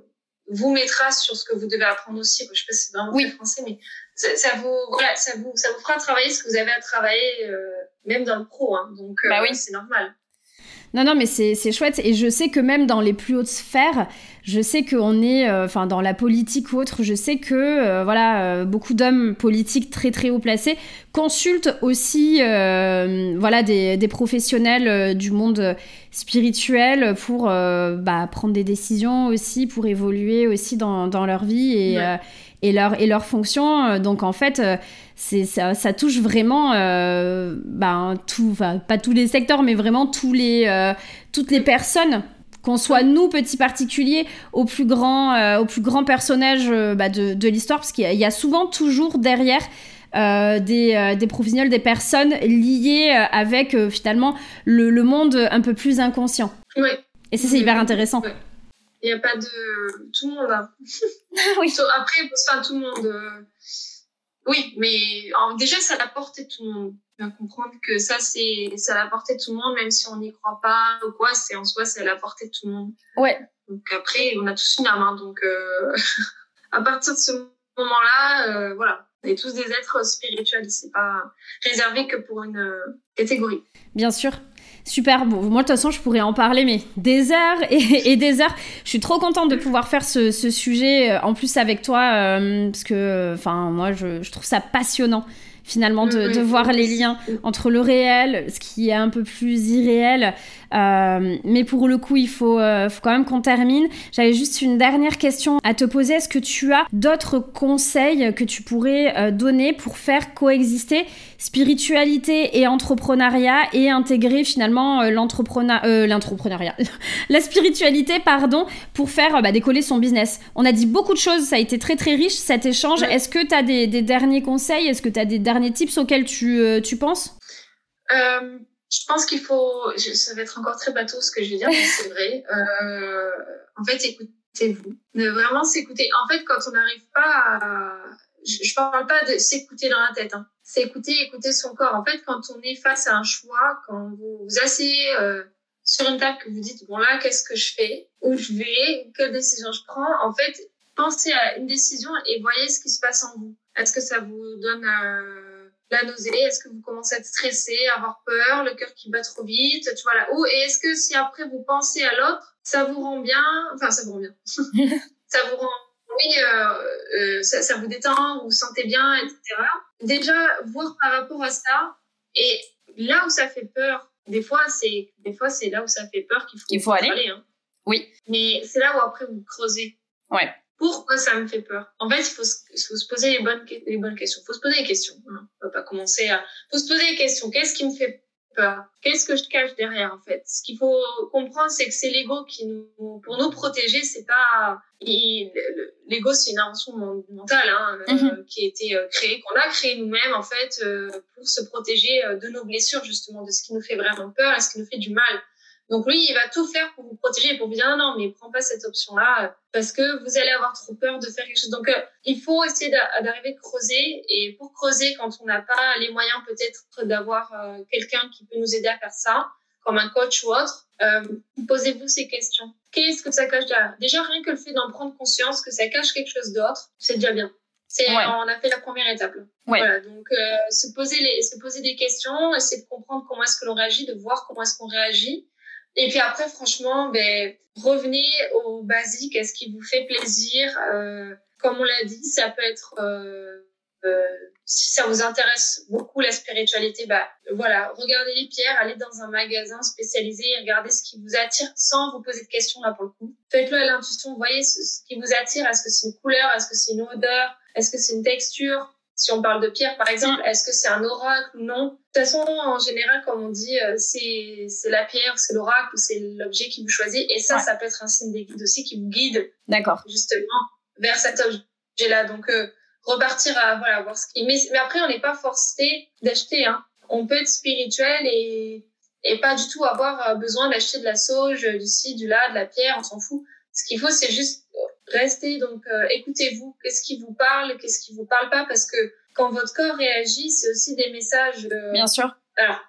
vous mettra sur ce que vous devez apprendre aussi. Je sais pas si c'est vraiment oui. français, mais ça, ça, vous, voilà, ça vous, ça vous fera travailler ce que vous avez à travailler, même dans le pro. Hein. Donc, bah oui. c'est normal. Non, non, mais c'est chouette. Et je sais que même dans les plus hautes sphères, je sais qu'on est, euh, enfin, dans la politique ou autre, je sais que, euh, voilà, euh, beaucoup d'hommes politiques très, très haut placés consultent aussi, voilà, des, des professionnels du monde spirituel pour bah, prendre des décisions aussi, pour évoluer aussi dans, dans leur vie et, et, leur, et leur fonction. Donc, en fait, c'est ça, ça, touche vraiment euh, ben, tout, pas tous les secteurs, mais vraiment tous les, euh, toutes les personnes qu'on soit nous, petits particuliers, au plus grand, euh, au plus grand personnage bah, de, de l'histoire, parce qu'il y, a souvent toujours derrière des, des professionnels, des personnes liées avec finalement le, le, monde un peu plus inconscient. Et ça, c'est hyper intéressant. Il n'y a pas de... Tout le monde a. oui. Après, enfin, tout le monde... Oui, mais déjà, ça la portée de tout le monde. Bien comprendre que ça, c'est ça la portée de tout le monde, même si on n'y croit pas ou quoi, c'est en soi, c'est la portée de tout le monde. Ouais. Donc après, on a tous une âme, hein, donc euh, à partir de ce moment-là, euh, voilà, on est tous des êtres spirituels, c'est pas réservé que pour une euh, catégorie. Bien sûr. Super, bon, moi de toute façon je pourrais en parler mais des heures et, des heures. Je suis trop contente de pouvoir faire ce, sujet euh, en plus avec toi euh, parce que enfin moi je, trouve ça passionnant finalement de, voir les liens entre le réel, ce qui est un peu plus irréel. Euh, mais pour le coup, il faut, faut quand même qu'on termine. J'avais juste une dernière question à te poser. Est-ce que tu as d'autres conseils que tu pourrais donner pour faire coexister spiritualité et entrepreneuriat et intégrer finalement euh, euh, l'entrepreneuriat, la spiritualité, pardon, pour faire euh, bah, décoller son business? On a dit beaucoup de choses, ça a été très très riche cet échange. Est-ce que tu as des, derniers conseils? Est-ce que tu as des derniers tips auxquels tu, tu penses? Je pense qu'il faut, ça va être encore très bateau ce que je vais dire, mais c'est vrai. en fait, écoutez-vous. Vraiment s'écouter. En fait, quand on n'arrive pas à... Je, ne parle pas de s'écouter dans la tête. Hein c'est écouter, écouter son corps. En fait, quand on est face à un choix, quand vous vous asseyez euh, sur une table, que vous dites, bon là, qu'est-ce que je fais? Où je vais? Quelle décision je prends? En fait, pensez à une décision et voyez ce qui se passe en vous. Est-ce que ça vous donne euh, la nausée Est-ce que vous commencez à être stressé, à avoir peur, le cœur qui bat trop vite Tu vois là où Et est-ce que si après vous pensez à l'autre, ça vous rend bien Enfin, ça vous rend bien. ça vous rend oui, euh, euh, ça, ça, vous détend, vous vous sentez bien, etc. Déjà, voir par rapport à ça, et là où ça fait peur, des fois, c'est des fois c'est là où ça fait peur qu'il faut, Il faut aller. hein. Oui. Mais c'est là où après vous creusez. Ouais. Pourquoi ça me fait peur? En fait, il faut, faut, se poser les bonnes, les bonnes questions. Il faut se poser des questions. Hein. On va pas commencer à... Il faut se poser des questions. Qu'est-ce qui me fait peur? Qu'est-ce que je cache derrière, en fait? Ce qu'il faut comprendre, c'est que c'est l'ego qui nous... Pour nous protéger, c'est pas l'ego c'est une invention mentale hein, euh, mhm. qui a été euh, créée qu'on a créée nous-mêmes en fait euh, pour se protéger de nos blessures justement de ce qui nous fait vraiment peur et ce qui nous fait du mal donc lui il va tout faire pour vous protéger pour vous dire non mais prends pas cette option là parce que vous allez avoir trop peur de faire quelque chose donc il faut essayer d'arriver à creuser et pour creuser quand on n'a pas les moyens peut-être d'avoir quelqu'un qui peut nous aider à faire ça comme un coach ou autre posez-vous ces questions Qu'est-ce que ça cache derrière? Déjà, rien que le fait d'en prendre conscience que ça cache quelque chose d'autre, c'est déjà bien. C'est, On a fait la première étape. Voilà, donc euh, se, poser les, se poser des questions, essayer de comprendre comment est-ce que l'on réagit, de voir comment est-ce qu'on réagit. Et puis après, franchement, ben, revenez au basique, à ce qui vous fait plaisir? Euh, comme on l'a dit, ça peut être euh, euh, si ça vous intéresse beaucoup la spiritualité, bah voilà, regardez les pierres, allez dans un magasin spécialisé regardez ce qui vous attire sans vous poser de questions là pour le coup. Faites-le à l'intuition, voyez ce, qui vous attire. Est-ce que c'est une couleur? Est-ce que c'est une odeur? Est-ce que c'est une texture? Si on parle de pierre, par exemple, est-ce que c'est un oracle ou non? De toute façon, en général, comme on dit, euh, c'est la pierre, c'est l'oracle ou c'est l'objet qui vous choisit. Et ça, ça peut être un signe des guides aussi qui vous guide. D'accord. Justement vers cet objet-là. Donc, euh, repartir à voilà voir ce qui mais, mais après on n'est pas forcé d'acheter hein. on peut être spirituel et et pas du tout avoir euh, besoin d'acheter de la sauge du ci du là de la pierre on s'en fout ce qu'il faut c'est juste rester donc euh, écoutez-vous qu'est-ce qui vous parle qu'est-ce qui vous parle pas? Parce que quand votre corps réagit c'est aussi des messages euh, bien sûr alors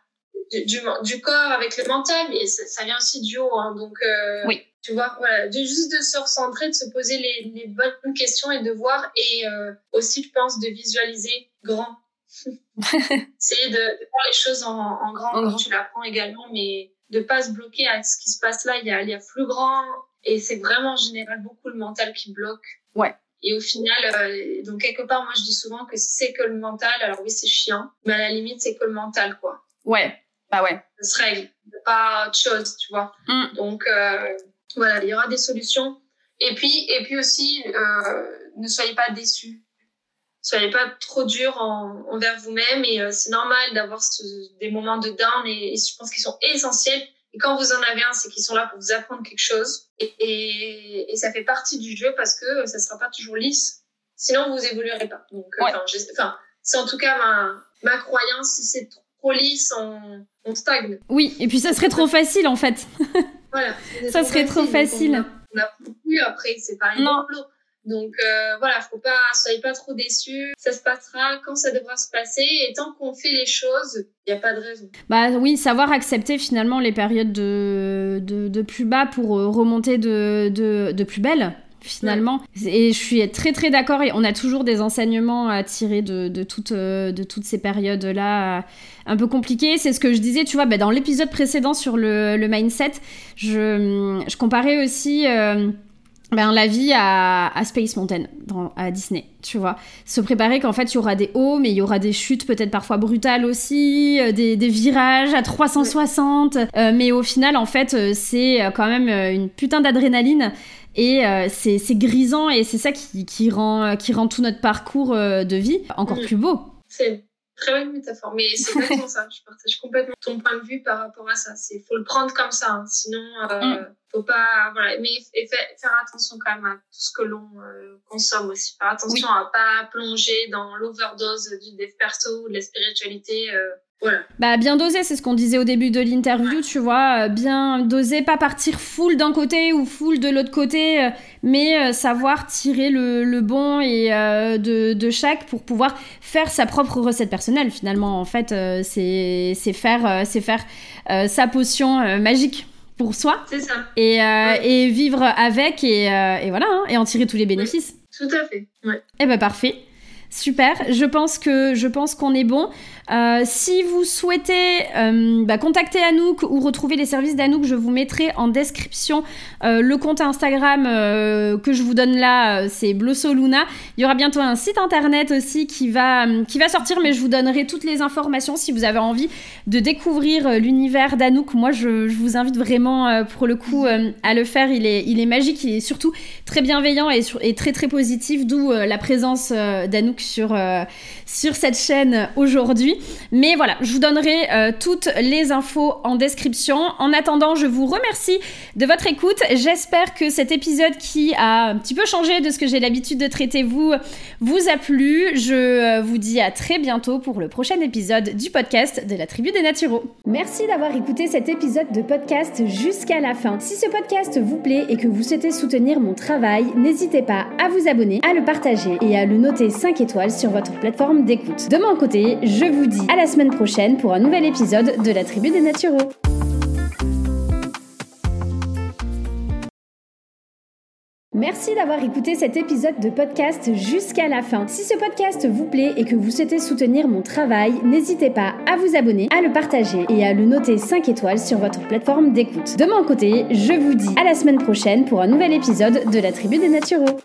du, du, corps avec le mental mais ça, vient aussi du haut hein, donc oui tu vois, voilà, de, juste de se recentrer, de se poser les, les bonnes questions et de voir. Et euh, aussi, je pense, de visualiser grand. c'est de, de, voir les choses en, en grand quand tu l'apprends également, mais de pas se bloquer à ce qui se passe là. Il y a, il y a plus grand. Et c'est vraiment en général beaucoup le mental qui bloque. Ouais. Et au final, euh, donc quelque part, moi je dis souvent que c'est que le mental, alors oui c'est chiant, mais à la limite c'est que le mental quoi. Ouais, bah ouais. Ça se règle, pas autre chose, tu vois. Mm. Donc euh, voilà, il y aura des solutions. Et puis, et puis aussi, euh, ne soyez pas déçus. Soyez pas trop dur en, envers vous-même. Et c'est normal d'avoir des moments de down. Et, je pense qu'ils sont essentiels. Et quand vous en avez un, c'est qu'ils sont là pour vous apprendre quelque chose. Et, et, ça fait partie du jeu parce que ça sera pas toujours lisse. Sinon, vous évoluerez pas. Donc, euh, enfin, c'est en tout cas ma, ma croyance. Si c'est trop lisse, on, on stagne. Oui, et puis ça serait trop facile en fait. Voilà. Ça serait trop facile. on n'a plus après, c'est pareil. Donc euh, voilà, faut pas, soyez pas trop déçus. Ça se passera quand ça devra se passer. Et tant qu'on fait les choses, il n'y a pas de raison. Bah oui, savoir accepter finalement les périodes de, de, de plus bas pour euh, remonter de, de, de plus belle finalement. Et je suis très très d'accord et on a toujours des enseignements à tirer de, de, toutes, euh, de toutes ces périodes-là un peu compliquées. C'est ce que je disais, tu vois, bah, dans l'épisode précédent sur le, le mindset, je, je, comparais aussi... Euh, ben, la vie à, à Space Mountain, dans, à Disney, tu vois. Se préparer qu'en fait, il y aura des hauts, mais il y aura des chutes peut-être parfois brutales aussi, euh, des, des, virages à 360. Euh, mais au final, en fait, euh, c'est quand même une putain d'adrénaline. Et c'est grisant et c'est ça qui, qui, rend, qui rend tout notre parcours de vie encore mm. plus beau. C'est très bonne métaphore, mais c'est exactement ça. Je partage complètement ton point de vue par rapport à ça. C'est faut le prendre comme ça, hein. sinon euh, mm. faut pas voilà. Mais et faire attention quand même à tout ce que l'on euh, consomme aussi. Faire attention à pas plonger dans l'overdose du dev perso ou de la spiritualité. Euh, bah, bien dosé, c'est ce qu'on disait au début de l'interview, tu vois. Euh, bien dosé, pas partir full d'un côté ou full de l'autre côté, euh, mais euh, savoir tirer le, bon et de, chaque pour pouvoir faire sa propre recette personnelle. Finalement, en fait, c'est faire, c'est faire sa potion magique pour soi. C'est ça. Et, et, vivre avec et, et voilà, hein, et en tirer tous les bénéfices. Tout à fait. Ouais. Eh ben parfait. Super, je pense qu'on est bon. Euh, si vous souhaitez euh, bah, contacter Anouk ou retrouver les services d'Anouk, je vous mettrai en description euh, le compte Instagram que je vous donne là, c'est Blossoluna. Il y aura bientôt un site internet aussi qui va, sortir, mais je vous donnerai toutes les informations si vous avez envie de découvrir l'univers d'Anouk. Moi, je, vous invite vraiment pour le coup à le faire. Il est, il est magique, il est surtout très bienveillant et, et très très positif, d'où la présence d'Anouk sur, sur cette chaîne aujourd'hui. Mais voilà, je vous donnerai euh, toutes les infos en description. En attendant, je vous remercie de votre écoute. J'espère que cet épisode qui a un petit peu changé de ce que j'ai l'habitude de traiter vous, vous a plu. Je euh, vous dis à très bientôt pour le prochain épisode du podcast de la Tribu des Naturaux. Merci d'avoir écouté cet épisode de podcast jusqu'à la fin. Si ce podcast vous plaît et que vous souhaitez soutenir mon travail, n'hésitez pas à vous abonner, à le partager et à le noter 5 étoiles sur votre d'écoute. De mon côté, je vous dis à la semaine prochaine pour un nouvel épisode de la Tribu des Naturaux. Merci d'avoir écouté cet épisode de podcast jusqu'à la fin. Si ce podcast vous plaît et que vous souhaitez soutenir mon travail, n'hésitez pas à vous abonner, à le partager et à le noter 5 étoiles sur votre plateforme d'écoute. De mon côté, je vous dis à la semaine prochaine pour un nouvel épisode de la Tribu des Naturaux.